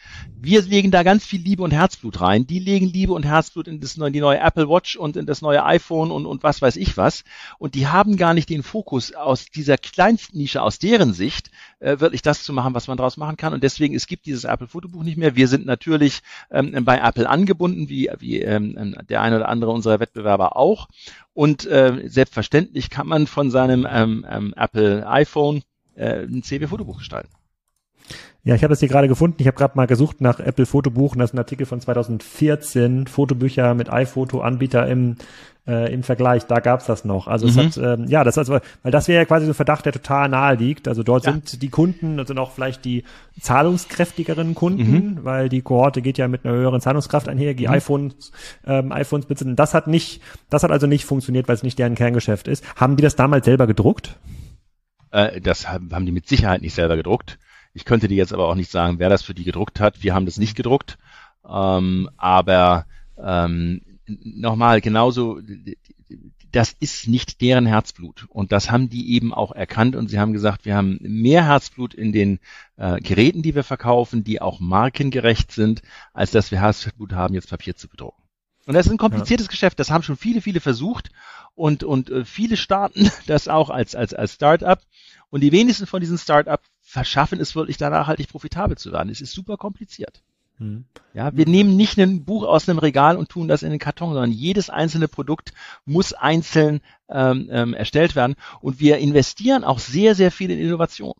Wir legen da ganz viel Liebe und Herzblut rein. Die legen Liebe und Herzblut in das neue, die neue Apple Watch und in das neue iPhone und, und was weiß ich was. Und die haben gar nicht den Fokus aus dieser kleinsten Nische, aus deren Sicht, äh, wirklich das zu machen, was man daraus machen kann. Und deswegen, es gibt dieses Apple Fotobuch nicht mehr. Wir sind natürlich ähm, bei Apple angebunden, wie, wie ähm, der eine oder andere unserer Wettbewerber auch. Und äh, selbstverständlich kann man von seinem ähm, ähm, Apple iPhone äh, ein CB-Fotobuch gestalten. Ja, ich habe es hier gerade gefunden. Ich habe gerade mal gesucht nach Apple Fotobuch und das ist ein Artikel von 2014, Fotobücher mit iPhoto-Anbieter im, äh, im Vergleich. Da gab's das noch. Also mhm. es hat, ähm, ja, das also, weil das wäre ja quasi so ein Verdacht, der total nahe liegt. Also dort ja. sind die Kunden, also noch vielleicht die zahlungskräftigeren Kunden, mhm. weil die Kohorte geht ja mit einer höheren Zahlungskraft einher, die mhm. iPhones, ähm, iPhones besitzen. Das hat nicht, das hat also nicht funktioniert, weil es nicht deren Kerngeschäft ist. Haben die das damals selber gedruckt? Äh, das haben, haben die mit Sicherheit nicht selber gedruckt. Ich könnte dir jetzt aber auch nicht sagen, wer das für die gedruckt hat. Wir haben das nicht gedruckt. Ähm, aber ähm, nochmal, genauso, das ist nicht deren Herzblut. Und das haben die eben auch erkannt und sie haben gesagt, wir haben mehr Herzblut in den äh, Geräten, die wir verkaufen, die auch markengerecht sind, als dass wir Herzblut haben, jetzt Papier zu bedrucken. Und das ist ein kompliziertes ja. Geschäft, das haben schon viele, viele versucht und, und äh, viele starten das auch als, als, als Start-up. Und die wenigsten von diesen Start-up verschaffen es wirklich da nachhaltig profitabel zu werden. Es ist super kompliziert. Hm. Ja, wir nehmen nicht ein Buch aus einem Regal und tun das in den Karton, sondern jedes einzelne Produkt muss einzeln ähm, ähm, erstellt werden. Und wir investieren auch sehr, sehr viel in Innovation.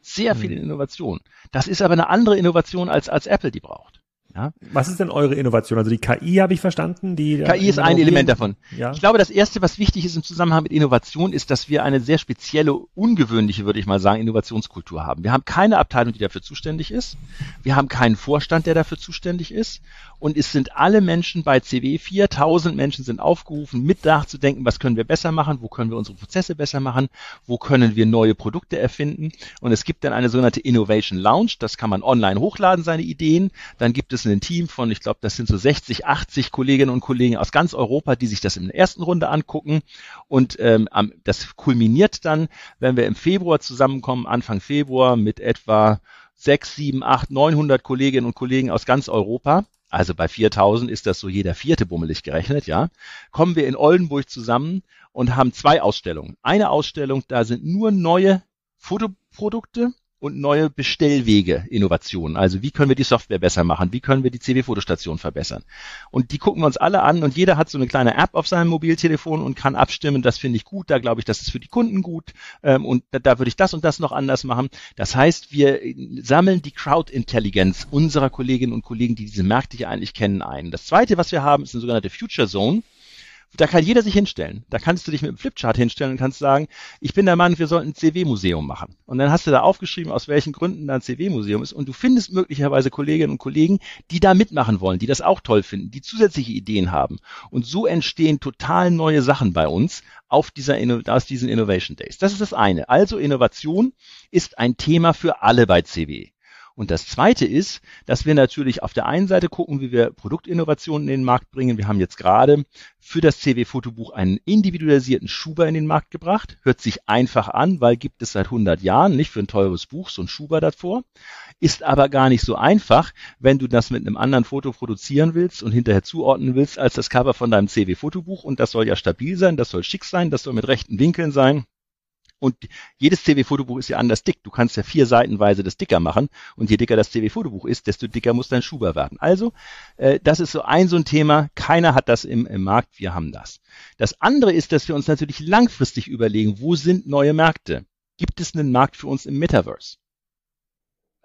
Sehr hm. viel in Innovation. Das ist aber eine andere Innovation, als, als Apple die braucht. Ja. Was ist denn eure Innovation? Also die KI habe ich verstanden. Die KI ist ein Element davon. Ja. Ich glaube, das Erste, was wichtig ist im Zusammenhang mit Innovation, ist, dass wir eine sehr spezielle, ungewöhnliche, würde ich mal sagen, Innovationskultur haben. Wir haben keine Abteilung, die dafür zuständig ist. Wir haben keinen Vorstand, der dafür zuständig ist und es sind alle Menschen bei CW, 4000 Menschen sind aufgerufen, mit nachzudenken, was können wir besser machen, wo können wir unsere Prozesse besser machen, wo können wir neue Produkte erfinden und es gibt dann eine sogenannte Innovation Lounge, das kann man online hochladen, seine Ideen, dann gibt es ein Team von, ich glaube, das sind so 60, 80 Kolleginnen und Kollegen aus ganz Europa, die sich das in der ersten Runde angucken. Und ähm, das kulminiert dann, wenn wir im Februar zusammenkommen, Anfang Februar mit etwa sechs, sieben, acht, 900 Kolleginnen und Kollegen aus ganz Europa. Also bei 4000 ist das so jeder vierte bummelig gerechnet, ja, kommen wir in Oldenburg zusammen und haben zwei Ausstellungen. Eine Ausstellung, da sind nur neue Fotoprodukte und neue Bestellwege, Innovationen. Also wie können wir die Software besser machen? Wie können wir die CW-Fotostation verbessern? Und die gucken wir uns alle an und jeder hat so eine kleine App auf seinem Mobiltelefon und kann abstimmen, das finde ich gut, da glaube ich, das ist für die Kunden gut ähm, und da, da würde ich das und das noch anders machen. Das heißt, wir sammeln die Crowd-Intelligenz unserer Kolleginnen und Kollegen, die diese Märkte hier eigentlich kennen, ein. Das zweite, was wir haben, ist eine sogenannte Future Zone. Da kann jeder sich hinstellen. Da kannst du dich mit einem Flipchart hinstellen und kannst sagen, ich bin der Meinung, wir sollten ein CW-Museum machen. Und dann hast du da aufgeschrieben, aus welchen Gründen da ein CW-Museum ist. Und du findest möglicherweise Kolleginnen und Kollegen, die da mitmachen wollen, die das auch toll finden, die zusätzliche Ideen haben. Und so entstehen total neue Sachen bei uns auf dieser, aus diesen Innovation Days. Das ist das eine. Also Innovation ist ein Thema für alle bei CW. Und das Zweite ist, dass wir natürlich auf der einen Seite gucken, wie wir Produktinnovationen in den Markt bringen. Wir haben jetzt gerade für das CW-Fotobuch einen individualisierten Schuber in den Markt gebracht. Hört sich einfach an, weil gibt es seit 100 Jahren, nicht für ein teures Buch, so ein Schuber davor. Ist aber gar nicht so einfach, wenn du das mit einem anderen Foto produzieren willst und hinterher zuordnen willst als das Cover von deinem CW-Fotobuch. Und das soll ja stabil sein, das soll schick sein, das soll mit rechten Winkeln sein. Und jedes CW-Fotobuch ist ja anders dick. Du kannst ja vier Seitenweise das dicker machen. Und je dicker das CW-Fotobuch ist, desto dicker muss dein Schuber werden. Also, äh, das ist so ein so ein Thema. Keiner hat das im, im Markt. Wir haben das. Das andere ist, dass wir uns natürlich langfristig überlegen, wo sind neue Märkte? Gibt es einen Markt für uns im Metaverse?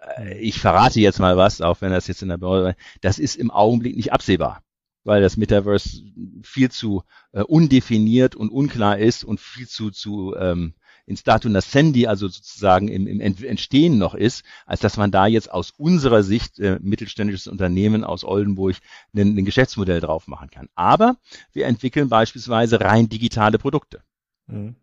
Äh, ich verrate jetzt mal was, auch wenn das jetzt in der Börse, das ist im Augenblick nicht absehbar weil das Metaverse viel zu äh, undefiniert und unklar ist und viel zu, zu ähm, in Statu Nascendi, also sozusagen im, im Entstehen noch ist, als dass man da jetzt aus unserer Sicht äh, mittelständisches Unternehmen aus Oldenburg ein, Geschäftsmodell drauf machen kann. Aber wir entwickeln beispielsweise rein digitale Produkte. Mhm.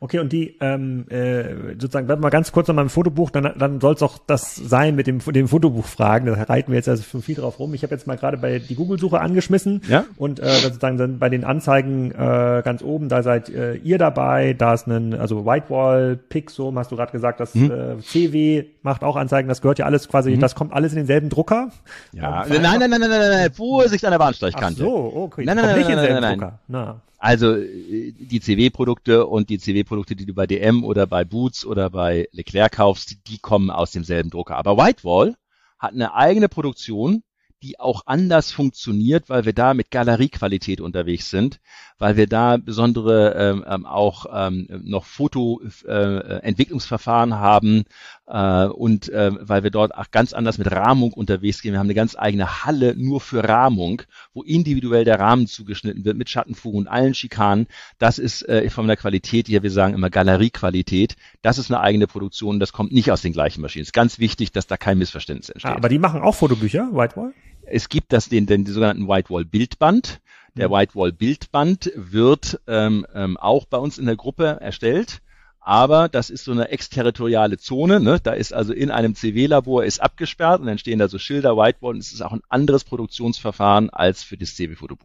Okay, und die, ähm, äh, sozusagen, bleib mal ganz kurz mal im Fotobuch, dann, dann soll es auch das sein mit dem, dem Fotobuch-Fragen. Da reiten wir jetzt also schon viel drauf rum. Ich habe jetzt mal gerade bei die Google-Suche angeschmissen ja? und äh, sozusagen dann bei den Anzeigen äh, ganz oben, da seid äh, ihr dabei, da ist ein, also Whitewall, Pixum, hast du gerade gesagt, das mhm. äh, CW macht auch Anzeigen, das gehört ja alles quasi, mhm. das kommt alles in denselben Drucker. Ja, nein, nein, nein, nein, nein, nein, nein, Vorsicht an der Bahnsteigkante. Ach so, okay. Nein, nein, nein, nein, nein, nein, nein, nein. Na. Also äh, die CW-Produkte und die CW-Produkte, die du bei DM oder bei Boots oder bei Leclerc kaufst, die kommen aus demselben Drucker. Aber Whitewall hat eine eigene Produktion, die auch anders funktioniert, weil wir da mit Galeriequalität unterwegs sind, weil wir da besondere ähm, ähm auch ähm, noch Fotoentwicklungsverfahren äh, haben äh, und äh, weil wir dort auch ganz anders mit Rahmung unterwegs gehen. Wir haben eine ganz eigene Halle nur für Rahmung, wo individuell der Rahmen zugeschnitten wird mit Schattenfugen und allen Schikanen. Das ist äh, von der Qualität hier, wir sagen immer Galeriequalität. Das ist eine eigene Produktion, das kommt nicht aus den gleichen Maschinen. Es ist ganz wichtig, dass da kein Missverständnis entsteht. Ah, aber die machen auch Fotobücher, Whitewall? Es gibt das den, den, den sogenannten Whitewall Bildband. Der mhm. Whitewall Bildband wird ähm, ähm, auch bei uns in der Gruppe erstellt aber das ist so eine exterritoriale Zone. Ne? Da ist also in einem CW-Labor ist abgesperrt und dann stehen da so Schilder, Whiteboard und es ist auch ein anderes Produktionsverfahren als für das CW-Fotobuch.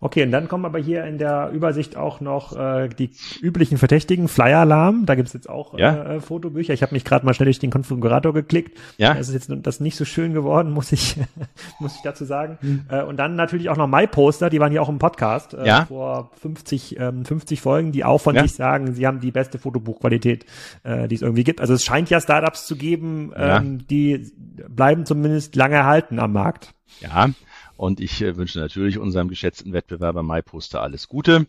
Okay, und dann kommen aber hier in der Übersicht auch noch äh, die üblichen Verdächtigen, Flyer-Alarm, da gibt's jetzt auch ja. äh, Fotobücher. Ich habe mich gerade mal schnell durch den Konfigurator geklickt. Ja. Das ist jetzt das nicht so schön geworden, muss ich, muss ich dazu sagen. Mhm. Äh, und dann natürlich auch noch MyPoster, die waren hier auch im Podcast äh, ja. vor 50, ähm, 50 Folgen, die auch von ja. sich sagen, sie haben die beste Fotobuchqualität, äh, die es irgendwie gibt. Also es scheint ja Startups zu geben, ähm, ja. die bleiben zumindest lange erhalten am Markt. Ja, und ich äh, wünsche natürlich unserem geschätzten Wettbewerber MyPoster alles Gute.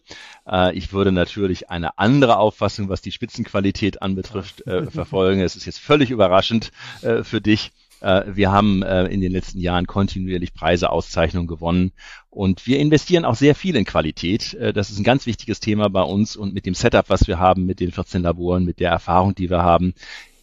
Äh, ich würde natürlich eine andere Auffassung, was die Spitzenqualität anbetrifft, äh, verfolgen. Es ist jetzt völlig überraschend für dich. Äh, wir haben äh, in den letzten Jahren kontinuierlich Preise, Auszeichnungen gewonnen und wir investieren auch sehr viel in Qualität. Das ist ein ganz wichtiges Thema bei uns und mit dem Setup, was wir haben, mit den 14 Laboren, mit der Erfahrung, die wir haben,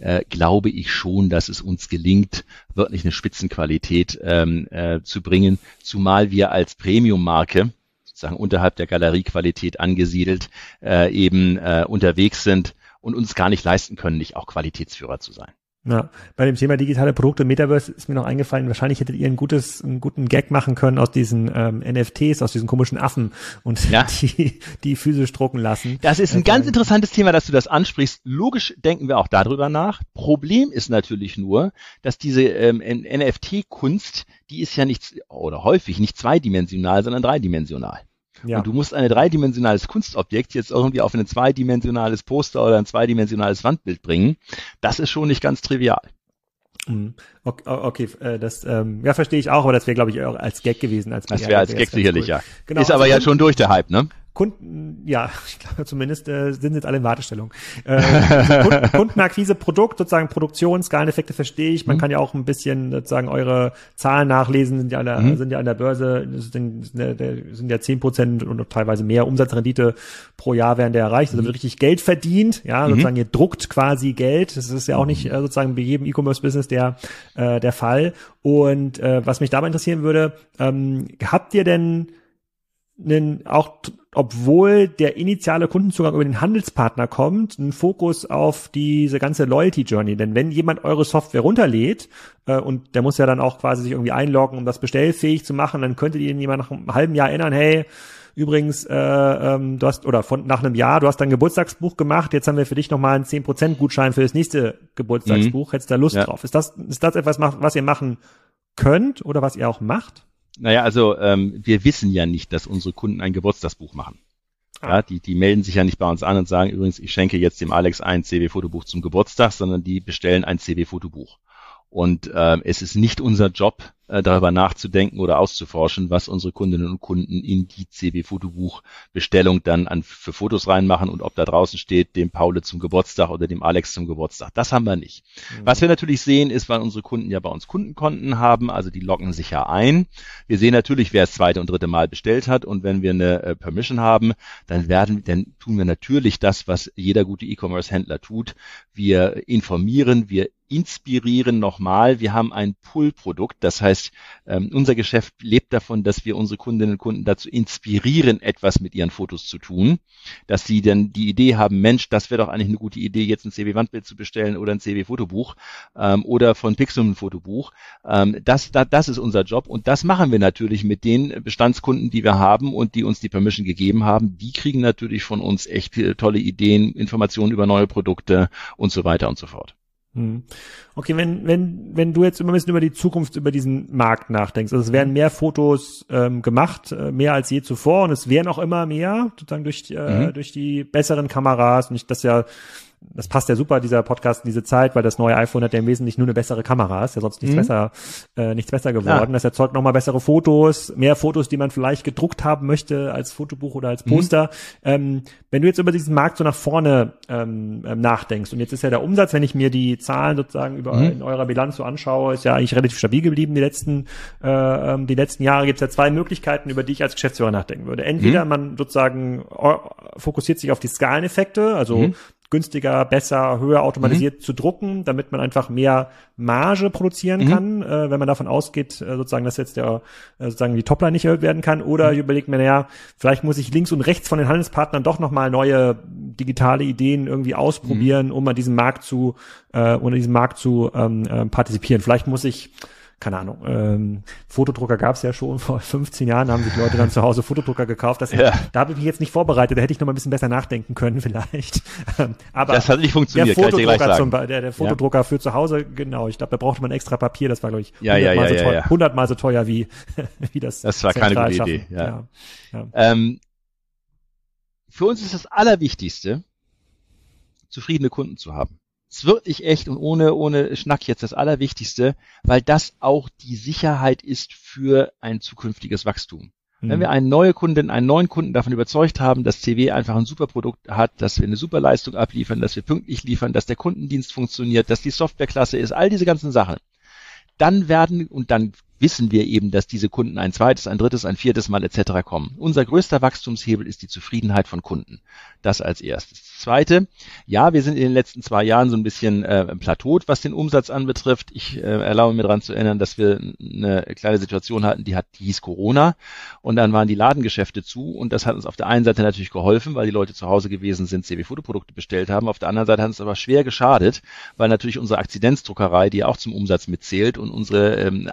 äh, glaube ich schon, dass es uns gelingt, wirklich eine Spitzenqualität ähm, äh, zu bringen, zumal wir als Premium-Marke sozusagen unterhalb der Galeriequalität angesiedelt äh, eben äh, unterwegs sind und uns gar nicht leisten können, nicht auch Qualitätsführer zu sein. Ja, bei dem Thema digitale Produkte Metaverse ist mir noch eingefallen, wahrscheinlich hättet ihr ein gutes, einen guten Gag machen können aus diesen ähm, NFTs, aus diesen komischen Affen und ja. die, die physisch drucken lassen. Das ist ein äh, ganz interessantes Thema, dass du das ansprichst. Logisch denken wir auch darüber nach. Problem ist natürlich nur, dass diese ähm, NFT-Kunst, die ist ja nicht, oder häufig nicht zweidimensional, sondern dreidimensional. Ja. Und du musst ein dreidimensionales Kunstobjekt jetzt irgendwie auf ein zweidimensionales Poster oder ein zweidimensionales Wandbild bringen. Das ist schon nicht ganz trivial. Mhm. Okay, okay, äh, das ähm, ja verstehe ich auch, aber das wäre glaube ich auch als Gag gewesen. Als das wäre als Gag sicherlich cool. ja. Genau, ist aber also ja schon durch der Hype, ne? Kunden, ja, ich glaube zumindest äh, sind jetzt alle in Wartestellung. Äh, Kunden, Kundenakquise, Produkt, sozusagen Produktion, Skaleneffekte verstehe ich. Man mhm. kann ja auch ein bisschen sozusagen eure Zahlen nachlesen, sind ja an der, mhm. sind ja an der Börse, sind, sind ja zehn Prozent und teilweise mehr Umsatzrendite pro Jahr werden der erreicht. Also mhm. wird richtig Geld verdient, ja, mhm. sozusagen ihr druckt quasi Geld. Das ist ja auch nicht äh, sozusagen bei jedem E-Commerce-Business der, äh, der Fall. Und äh, was mich dabei interessieren würde, ähm, habt ihr denn einen, auch obwohl der initiale Kundenzugang über den Handelspartner kommt, ein Fokus auf diese ganze Loyalty Journey. Denn wenn jemand eure Software runterlädt, äh, und der muss ja dann auch quasi sich irgendwie einloggen, um das bestellfähig zu machen, dann könntet ihr ihn jemand nach einem halben Jahr erinnern, hey, übrigens, äh, ähm, du hast, oder von nach einem Jahr, du hast dein Geburtstagsbuch gemacht, jetzt haben wir für dich nochmal einen 10% Gutschein für das nächste Geburtstagsbuch. Mhm. Hättest du da Lust ja. drauf? Ist das, ist das etwas, was ihr machen könnt oder was ihr auch macht? Naja, also ähm, wir wissen ja nicht, dass unsere Kunden ein Geburtstagsbuch machen. Ah. Ja, die, die melden sich ja nicht bei uns an und sagen übrigens, ich schenke jetzt dem Alex ein CW-Fotobuch zum Geburtstag, sondern die bestellen ein CW-Fotobuch. Und äh, es ist nicht unser Job, äh, darüber nachzudenken oder auszuforschen, was unsere Kundinnen und Kunden in die CB-Fotobuch-Bestellung dann an, für Fotos reinmachen und ob da draußen steht, dem Paule zum Geburtstag oder dem Alex zum Geburtstag. Das haben wir nicht. Mhm. Was wir natürlich sehen, ist, weil unsere Kunden ja bei uns Kundenkonten haben, also die loggen sich ja ein. Wir sehen natürlich, wer das zweite und dritte Mal bestellt hat und wenn wir eine äh, Permission haben, dann werden, dann tun wir natürlich das, was jeder gute E-Commerce-Händler tut. Wir informieren, wir inspirieren nochmal. Wir haben ein Pull-Produkt, das heißt, heißt, ähm, unser Geschäft lebt davon, dass wir unsere Kundinnen und Kunden dazu inspirieren, etwas mit ihren Fotos zu tun, dass sie dann die Idee haben, Mensch, das wäre doch eigentlich eine gute Idee, jetzt ein CW-Wandbild zu bestellen oder ein CW-Fotobuch ähm, oder von Pixum ein Fotobuch. Ähm, das, das, das ist unser Job und das machen wir natürlich mit den Bestandskunden, die wir haben und die uns die Permission gegeben haben. Die kriegen natürlich von uns echt tolle Ideen, Informationen über neue Produkte und so weiter und so fort. Hm. Okay, wenn, wenn, wenn du jetzt immer ein bisschen über die Zukunft, über diesen Markt nachdenkst, also es werden mehr Fotos ähm, gemacht, äh, mehr als je zuvor und es werden auch immer mehr, sozusagen durch, äh, mhm. durch die besseren Kameras und ich, das ja das passt ja super, dieser Podcast in diese Zeit, weil das neue iPhone hat ja im Wesentlichen nur eine bessere Kamera, ist ja sonst nichts mhm. besser, äh, nichts besser geworden. Ja. Das erzeugt nochmal bessere Fotos, mehr Fotos, die man vielleicht gedruckt haben möchte als Fotobuch oder als Poster. Mhm. Ähm, wenn du jetzt über diesen Markt so nach vorne ähm, ähm, nachdenkst, und jetzt ist ja der Umsatz, wenn ich mir die Zahlen sozusagen über mhm. in eurer Bilanz so anschaue, ist ja eigentlich relativ stabil geblieben die letzten, äh, ähm, die letzten Jahre. Gibt es ja zwei Möglichkeiten, über die ich als Geschäftsführer nachdenken würde. Entweder mhm. man sozusagen fokussiert sich auf die Skaleneffekte, also mhm günstiger, besser, höher automatisiert mhm. zu drucken, damit man einfach mehr Marge produzieren mhm. kann, äh, wenn man davon ausgeht, äh, sozusagen, dass jetzt der äh, sozusagen die Topline nicht erhöht werden kann. Oder mhm. überlegt mir, naja, vielleicht muss ich links und rechts von den Handelspartnern doch nochmal neue digitale Ideen irgendwie ausprobieren, mhm. um an diesem Markt zu, äh, um an diesem Markt zu ähm, äh, partizipieren. Vielleicht muss ich keine Ahnung, ähm, Fotodrucker gab es ja schon vor 15 Jahren, haben sich Leute dann zu Hause Fotodrucker gekauft. Das, ja. Da habe ich mich jetzt nicht vorbereitet, da hätte ich noch mal ein bisschen besser nachdenken können vielleicht. Aber das hat nicht funktioniert, der Fotodrucker, zum, der, der Fotodrucker ja. für zu Hause, genau, ich glaube, da brauchte man extra Papier, das war, glaube ich, ja, ja, ja, so ja. 100 mal so teuer wie, wie das Das war keine gute Idee, ja. ja. Ähm, für uns ist das Allerwichtigste, zufriedene Kunden zu haben ist wirklich echt und ohne, ohne Schnack jetzt das Allerwichtigste, weil das auch die Sicherheit ist für ein zukünftiges Wachstum. Wenn mhm. wir einen neuen Kunden, einen neuen Kunden davon überzeugt haben, dass CW einfach ein super Produkt hat, dass wir eine super Leistung abliefern, dass wir pünktlich liefern, dass der Kundendienst funktioniert, dass die Software klasse ist, all diese ganzen Sachen, dann werden und dann wissen wir eben, dass diese Kunden ein zweites, ein drittes, ein viertes Mal etc. kommen. Unser größter Wachstumshebel ist die Zufriedenheit von Kunden. Das als erstes. Zweite, ja, wir sind in den letzten zwei Jahren so ein bisschen äh, plateaut, was den Umsatz anbetrifft. Ich äh, erlaube mir daran zu erinnern, dass wir eine kleine Situation hatten, die hat, die hieß Corona und dann waren die Ladengeschäfte zu und das hat uns auf der einen Seite natürlich geholfen, weil die Leute zu Hause gewesen sind, CW-Fotoprodukte bestellt haben. Auf der anderen Seite hat es aber schwer geschadet, weil natürlich unsere Akzidenzdruckerei, die auch zum Umsatz mitzählt und unsere ähm,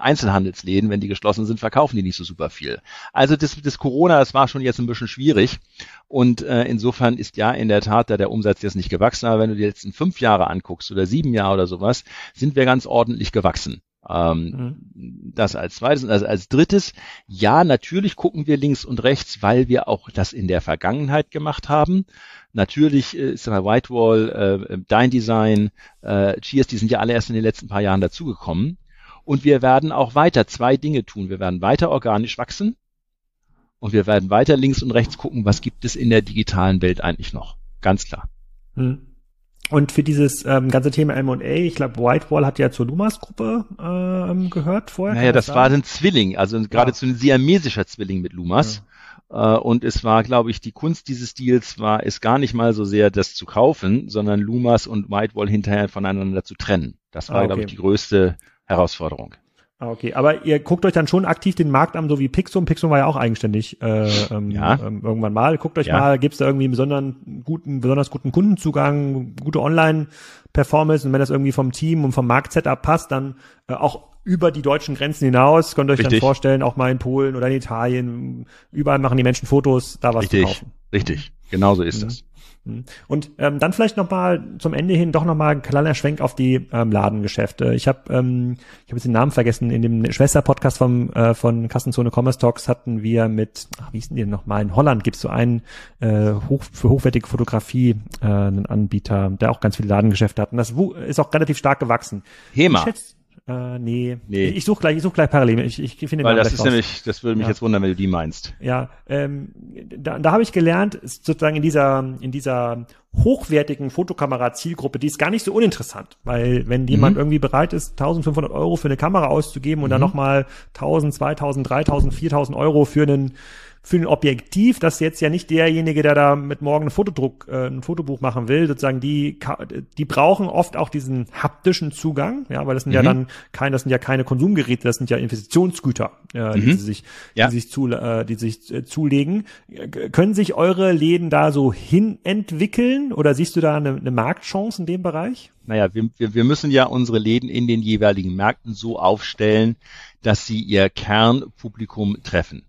Einzelhandelsläden, wenn die geschlossen sind, verkaufen die nicht so super viel. Also das, das Corona, das war schon jetzt ein bisschen schwierig und äh, insofern ist ja in der Tat da der Umsatz jetzt nicht gewachsen, aber wenn du die letzten fünf Jahre anguckst oder sieben Jahre oder sowas, sind wir ganz ordentlich gewachsen. Ähm, mhm. Das als zweites und also als drittes, ja, natürlich gucken wir links und rechts, weil wir auch das in der Vergangenheit gemacht haben. Natürlich äh, ist mal Whitewall, äh, Dein Design, äh, Cheers, die sind ja alle erst in den letzten paar Jahren dazugekommen. Und wir werden auch weiter zwei Dinge tun. Wir werden weiter organisch wachsen und wir werden weiter links und rechts gucken, was gibt es in der digitalen Welt eigentlich noch. Ganz klar. Hm. Und für dieses ähm, ganze Thema M&A, ich glaube, Whitewall hat ja zur Lumas-Gruppe ähm, gehört vorher. Naja, das, das war ein Zwilling, also geradezu ja. ein siamesischer Zwilling mit Lumas. Ja. Äh, und es war, glaube ich, die Kunst dieses Deals war, ist gar nicht mal so sehr das zu kaufen, sondern Lumas und Whitewall hinterher voneinander zu trennen. Das war, ah, okay. glaube ich, die größte Herausforderung. Ah, okay, aber ihr guckt euch dann schon aktiv den Markt an, so wie Pixum. Pixum war ja auch eigenständig äh, ähm, ja. ähm, irgendwann mal. Guckt euch ja. mal, gibt's da irgendwie einen besonderen guten, besonders guten Kundenzugang, gute Online-Performance und wenn das irgendwie vom Team und vom Marktsetup passt, dann äh, auch über die deutschen Grenzen hinaus, könnt ihr euch Richtig. dann vorstellen, auch mal in Polen oder in Italien, überall machen die Menschen Fotos, da was Richtig. zu kaufen. Richtig, genau so ist mhm. es. Mhm. Und ähm, dann vielleicht noch mal zum Ende hin doch noch mal ein kleiner Schwenk auf die ähm, Ladengeschäfte. Ich habe ähm, ich habe jetzt den Namen vergessen. In dem Schwesterpodcast vom äh, von Kassenzone Commerce Talks hatten wir mit ach, wie ist denn die noch mal in Holland gibt's so einen äh, hoch, für hochwertige Fotografie äh, einen Anbieter, der auch ganz viele Ladengeschäfte hat. Und das ist auch relativ stark gewachsen. Hema. Äh, nee. nee. Ich, ich suche gleich, ich suche gleich parallel. Ich, ich finde Weil das ist raus. nämlich, das würde mich ja. jetzt wundern, wenn du die meinst. Ja, ähm, da, da habe ich gelernt, sozusagen in dieser, in dieser hochwertigen Fotokamera-Zielgruppe, die ist gar nicht so uninteressant, weil wenn jemand mhm. irgendwie bereit ist, 1500 Euro für eine Kamera auszugeben und mhm. dann nochmal 1000, 2000, 3000, 4000 Euro für einen für ein Objektiv, das jetzt ja nicht derjenige, der da mit morgen ein Fotodruck, äh, ein Fotobuch machen will, sozusagen die, die brauchen oft auch diesen haptischen Zugang, ja, weil das sind mhm. ja dann keine, das sind ja keine Konsumgeräte, das sind ja Investitionsgüter, äh, mhm. die sie sich, ja. die sich zu, äh, die sich äh, zulegen. Können sich eure Läden da so hin entwickeln oder siehst du da eine, eine Marktchance in dem Bereich? Naja, wir, wir, wir müssen ja unsere Läden in den jeweiligen Märkten so aufstellen, dass sie ihr Kernpublikum treffen.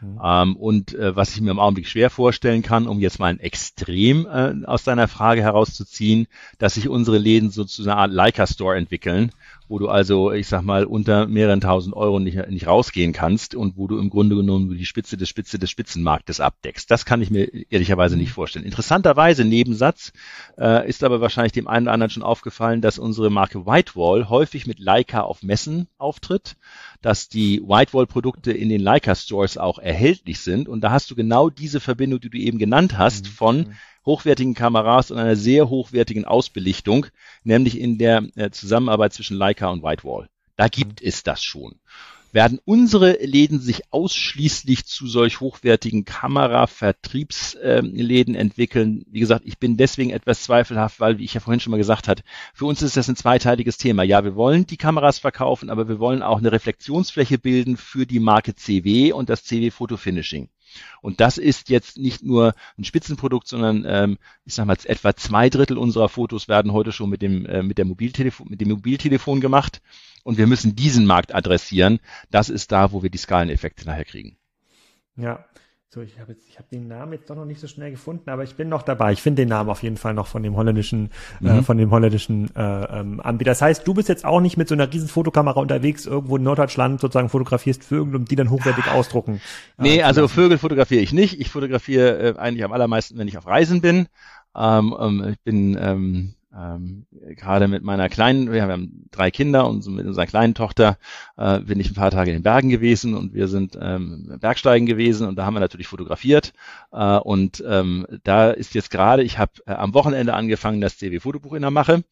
Mhm. Ähm, und äh, was ich mir im Augenblick schwer vorstellen kann, um jetzt mal ein Extrem äh, aus deiner Frage herauszuziehen, dass sich unsere Läden so zu einer Art Leica-Store entwickeln, wo du also, ich sag mal, unter mehreren tausend Euro nicht, nicht rausgehen kannst und wo du im Grunde genommen die Spitze des Spitze des Spitzenmarktes abdeckst. Das kann ich mir ehrlicherweise nicht vorstellen. Interessanterweise, Nebensatz, äh, ist aber wahrscheinlich dem einen oder anderen schon aufgefallen, dass unsere Marke Whitewall häufig mit Leica auf Messen auftritt dass die Whitewall-Produkte in den Leica-Stores auch erhältlich sind. Und da hast du genau diese Verbindung, die du eben genannt hast, mhm. von mhm. Hochwertigen Kameras und einer sehr hochwertigen Ausbelichtung, nämlich in der äh, Zusammenarbeit zwischen Leica und Whitewall. Da gibt mhm. es das schon. werden unsere Läden sich ausschließlich zu solch hochwertigen Kameravertriebsläden entwickeln. Wie gesagt, ich bin deswegen etwas zweifelhaft, weil, wie ich ja vorhin schon mal gesagt habe, für uns ist das ein zweiteiliges Thema. Ja, wir wollen die Kameras verkaufen, aber wir wollen auch eine Reflexionsfläche bilden für die Marke CW und das CW Photo Finishing. Und das ist jetzt nicht nur ein Spitzenprodukt, sondern ähm, ich sage mal, etwa zwei Drittel unserer Fotos werden heute schon mit dem, äh, mit, der Mobiltelefon, mit dem Mobiltelefon gemacht. Und wir müssen diesen Markt adressieren. Das ist da, wo wir die Skaleneffekte nachher kriegen. Ja, so, ich habe jetzt, ich habe den Namen jetzt doch noch nicht so schnell gefunden, aber ich bin noch dabei. Ich finde den Namen auf jeden Fall noch von dem holländischen, äh, mhm. äh, von dem holländischen äh, ähm, Anbieter. Das heißt, du bist jetzt auch nicht mit so einer riesen Fotokamera unterwegs, irgendwo in Norddeutschland sozusagen fotografierst Vögel und die dann hochwertig ausdrucken. Äh, nee, also Vögel fotografiere ich nicht. Ich fotografiere äh, eigentlich am allermeisten, wenn ich auf Reisen bin. Ähm, ähm, ich bin ähm, ähm, gerade mit meiner kleinen, wir haben drei Kinder und mit unserer kleinen Tochter äh, bin ich ein paar Tage in den Bergen gewesen und wir sind ähm, Bergsteigen gewesen und da haben wir natürlich fotografiert äh, und ähm, da ist jetzt gerade, ich habe äh, am Wochenende angefangen, das CW-Fotobuch in der Mache.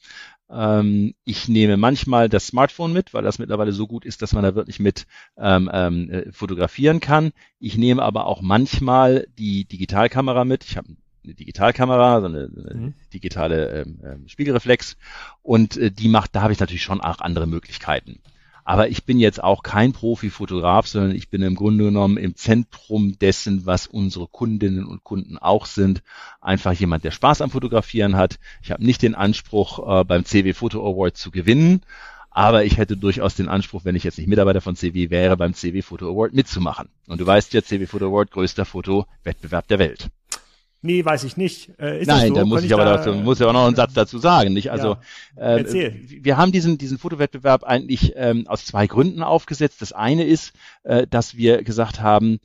Ähm, ich nehme manchmal das Smartphone mit, weil das mittlerweile so gut ist, dass man da wirklich mit ähm, ähm, äh, fotografieren kann. Ich nehme aber auch manchmal die Digitalkamera mit. Ich habe eine Digitalkamera, so eine, mhm. digitale ähm, ähm, Spiegelreflex und äh, die macht, da habe ich natürlich schon auch andere Möglichkeiten. Aber ich bin jetzt auch kein Profi-Fotograf, sondern ich bin im Grunde genommen im Zentrum dessen, was unsere Kundinnen und Kunden auch sind. Einfach jemand, der Spaß am Fotografieren hat. Ich habe nicht den Anspruch, äh, beim CW Photo Award zu gewinnen, aber ich hätte durchaus den Anspruch, wenn ich jetzt nicht Mitarbeiter von CW wäre, beim CW Photo Award mitzumachen. Und du weißt ja, CW Photo Award, größter Fotowettbewerb der Welt. Nee, weiß ich nicht. Äh, Nein, so? da muss ich, ich aber da, dazu, muss ja auch noch einen Satz dazu sagen, nicht? Also ja, äh, wir haben diesen diesen Fotowettbewerb eigentlich ähm, aus zwei Gründen aufgesetzt. Das eine ist, äh, dass wir gesagt haben,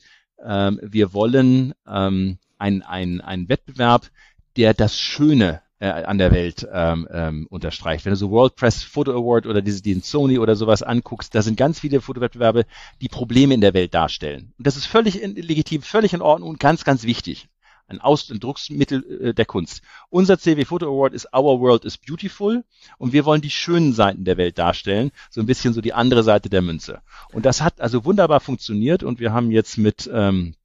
ähm, wir wollen ähm, ein ein ein Wettbewerb, der das Schöne äh, an der Welt ähm, ähm, unterstreicht. Wenn du so World Press Photo Award oder diese, diesen Sony oder sowas anguckst, da sind ganz viele Fotowettbewerbe, die Probleme in der Welt darstellen. Und das ist völlig in, legitim, völlig in Ordnung und ganz, ganz wichtig ein Ausdrucksmittel äh, der Kunst. Unser CW Photo Award ist Our World is Beautiful und wir wollen die schönen Seiten der Welt darstellen, so ein bisschen so die andere Seite der Münze. Und das hat also wunderbar funktioniert und wir haben jetzt mit ähm,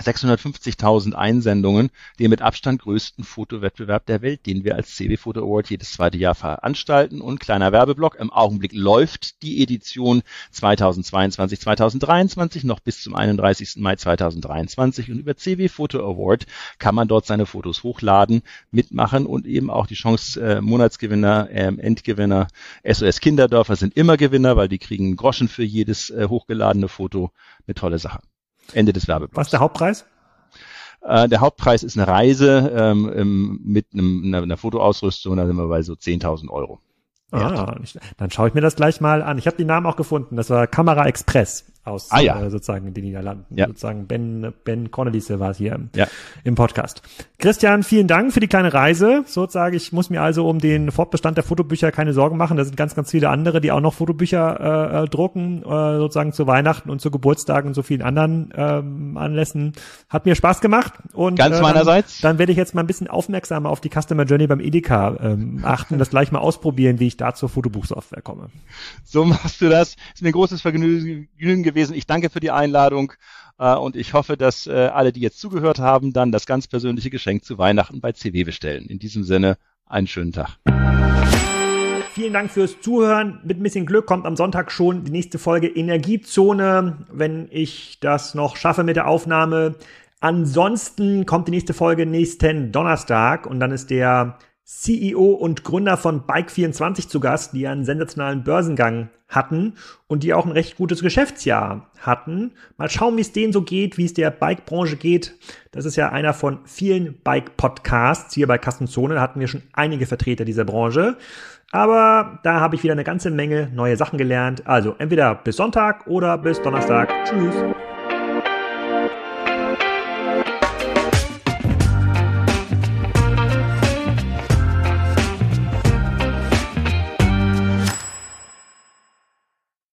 650.000 Einsendungen, den mit Abstand größten Fotowettbewerb der Welt, den wir als CW Photo Award jedes zweite Jahr veranstalten. Und kleiner Werbeblock, im Augenblick läuft die Edition 2022, 2023 noch bis zum 31. Mai 2023 und über CW Photo Award kann man dort seine Fotos hochladen, mitmachen und eben auch die Chance äh, Monatsgewinner, äh, Endgewinner, SOS Kinderdörfer sind immer Gewinner, weil die kriegen Groschen für jedes äh, hochgeladene Foto. Eine tolle Sache. Ende des Werbeblocks. Was ist der Hauptpreis? Äh, der Hauptpreis ist eine Reise ähm, mit einem, einer, einer Fotoausrüstung, da sind wir bei so 10.000 Euro. Ah, dann schaue ich mir das gleich mal an. Ich habe den Namen auch gefunden. Das war Kamera Express aus ah, ja. äh, sozusagen den Niederlanden. Ja. Sozusagen Ben Ben Cornelisse war es hier ja. im Podcast. Christian, vielen Dank für die kleine Reise. Sozusagen, ich muss mir also um den Fortbestand der Fotobücher keine Sorgen machen. Da sind ganz, ganz viele andere, die auch noch Fotobücher äh, äh drucken, äh, sozusagen zu Weihnachten und zu Geburtstagen und so vielen anderen ähm, Anlässen. Hat mir Spaß gemacht und ganz äh, meinerseits. Dann, dann werde ich jetzt mal ein bisschen aufmerksamer auf die Customer Journey beim Edeka ähm, achten, das gleich mal ausprobieren, wie ich da zur Fotobuchsoftware komme. So machst du das. Ist mir ein großes Vergnügen gewesen. Ich danke für die Einladung äh, und ich hoffe, dass äh, alle, die jetzt zugehört haben, dann das ganz persönliche Geschenk zu Weihnachten bei CW bestellen. In diesem Sinne, einen schönen Tag. Vielen Dank fürs Zuhören. Mit ein bisschen Glück kommt am Sonntag schon die nächste Folge Energiezone, wenn ich das noch schaffe mit der Aufnahme. Ansonsten kommt die nächste Folge nächsten Donnerstag und dann ist der CEO und Gründer von Bike24 zu Gast, die einen sensationalen Börsengang hatten und die auch ein recht gutes Geschäftsjahr hatten. Mal schauen, wie es denen so geht, wie es der Bike-Branche geht. Das ist ja einer von vielen Bike-Podcasts. Hier bei Kassenzone da hatten wir schon einige Vertreter dieser Branche. Aber da habe ich wieder eine ganze Menge neue Sachen gelernt. Also entweder bis Sonntag oder bis Donnerstag. Tschüss.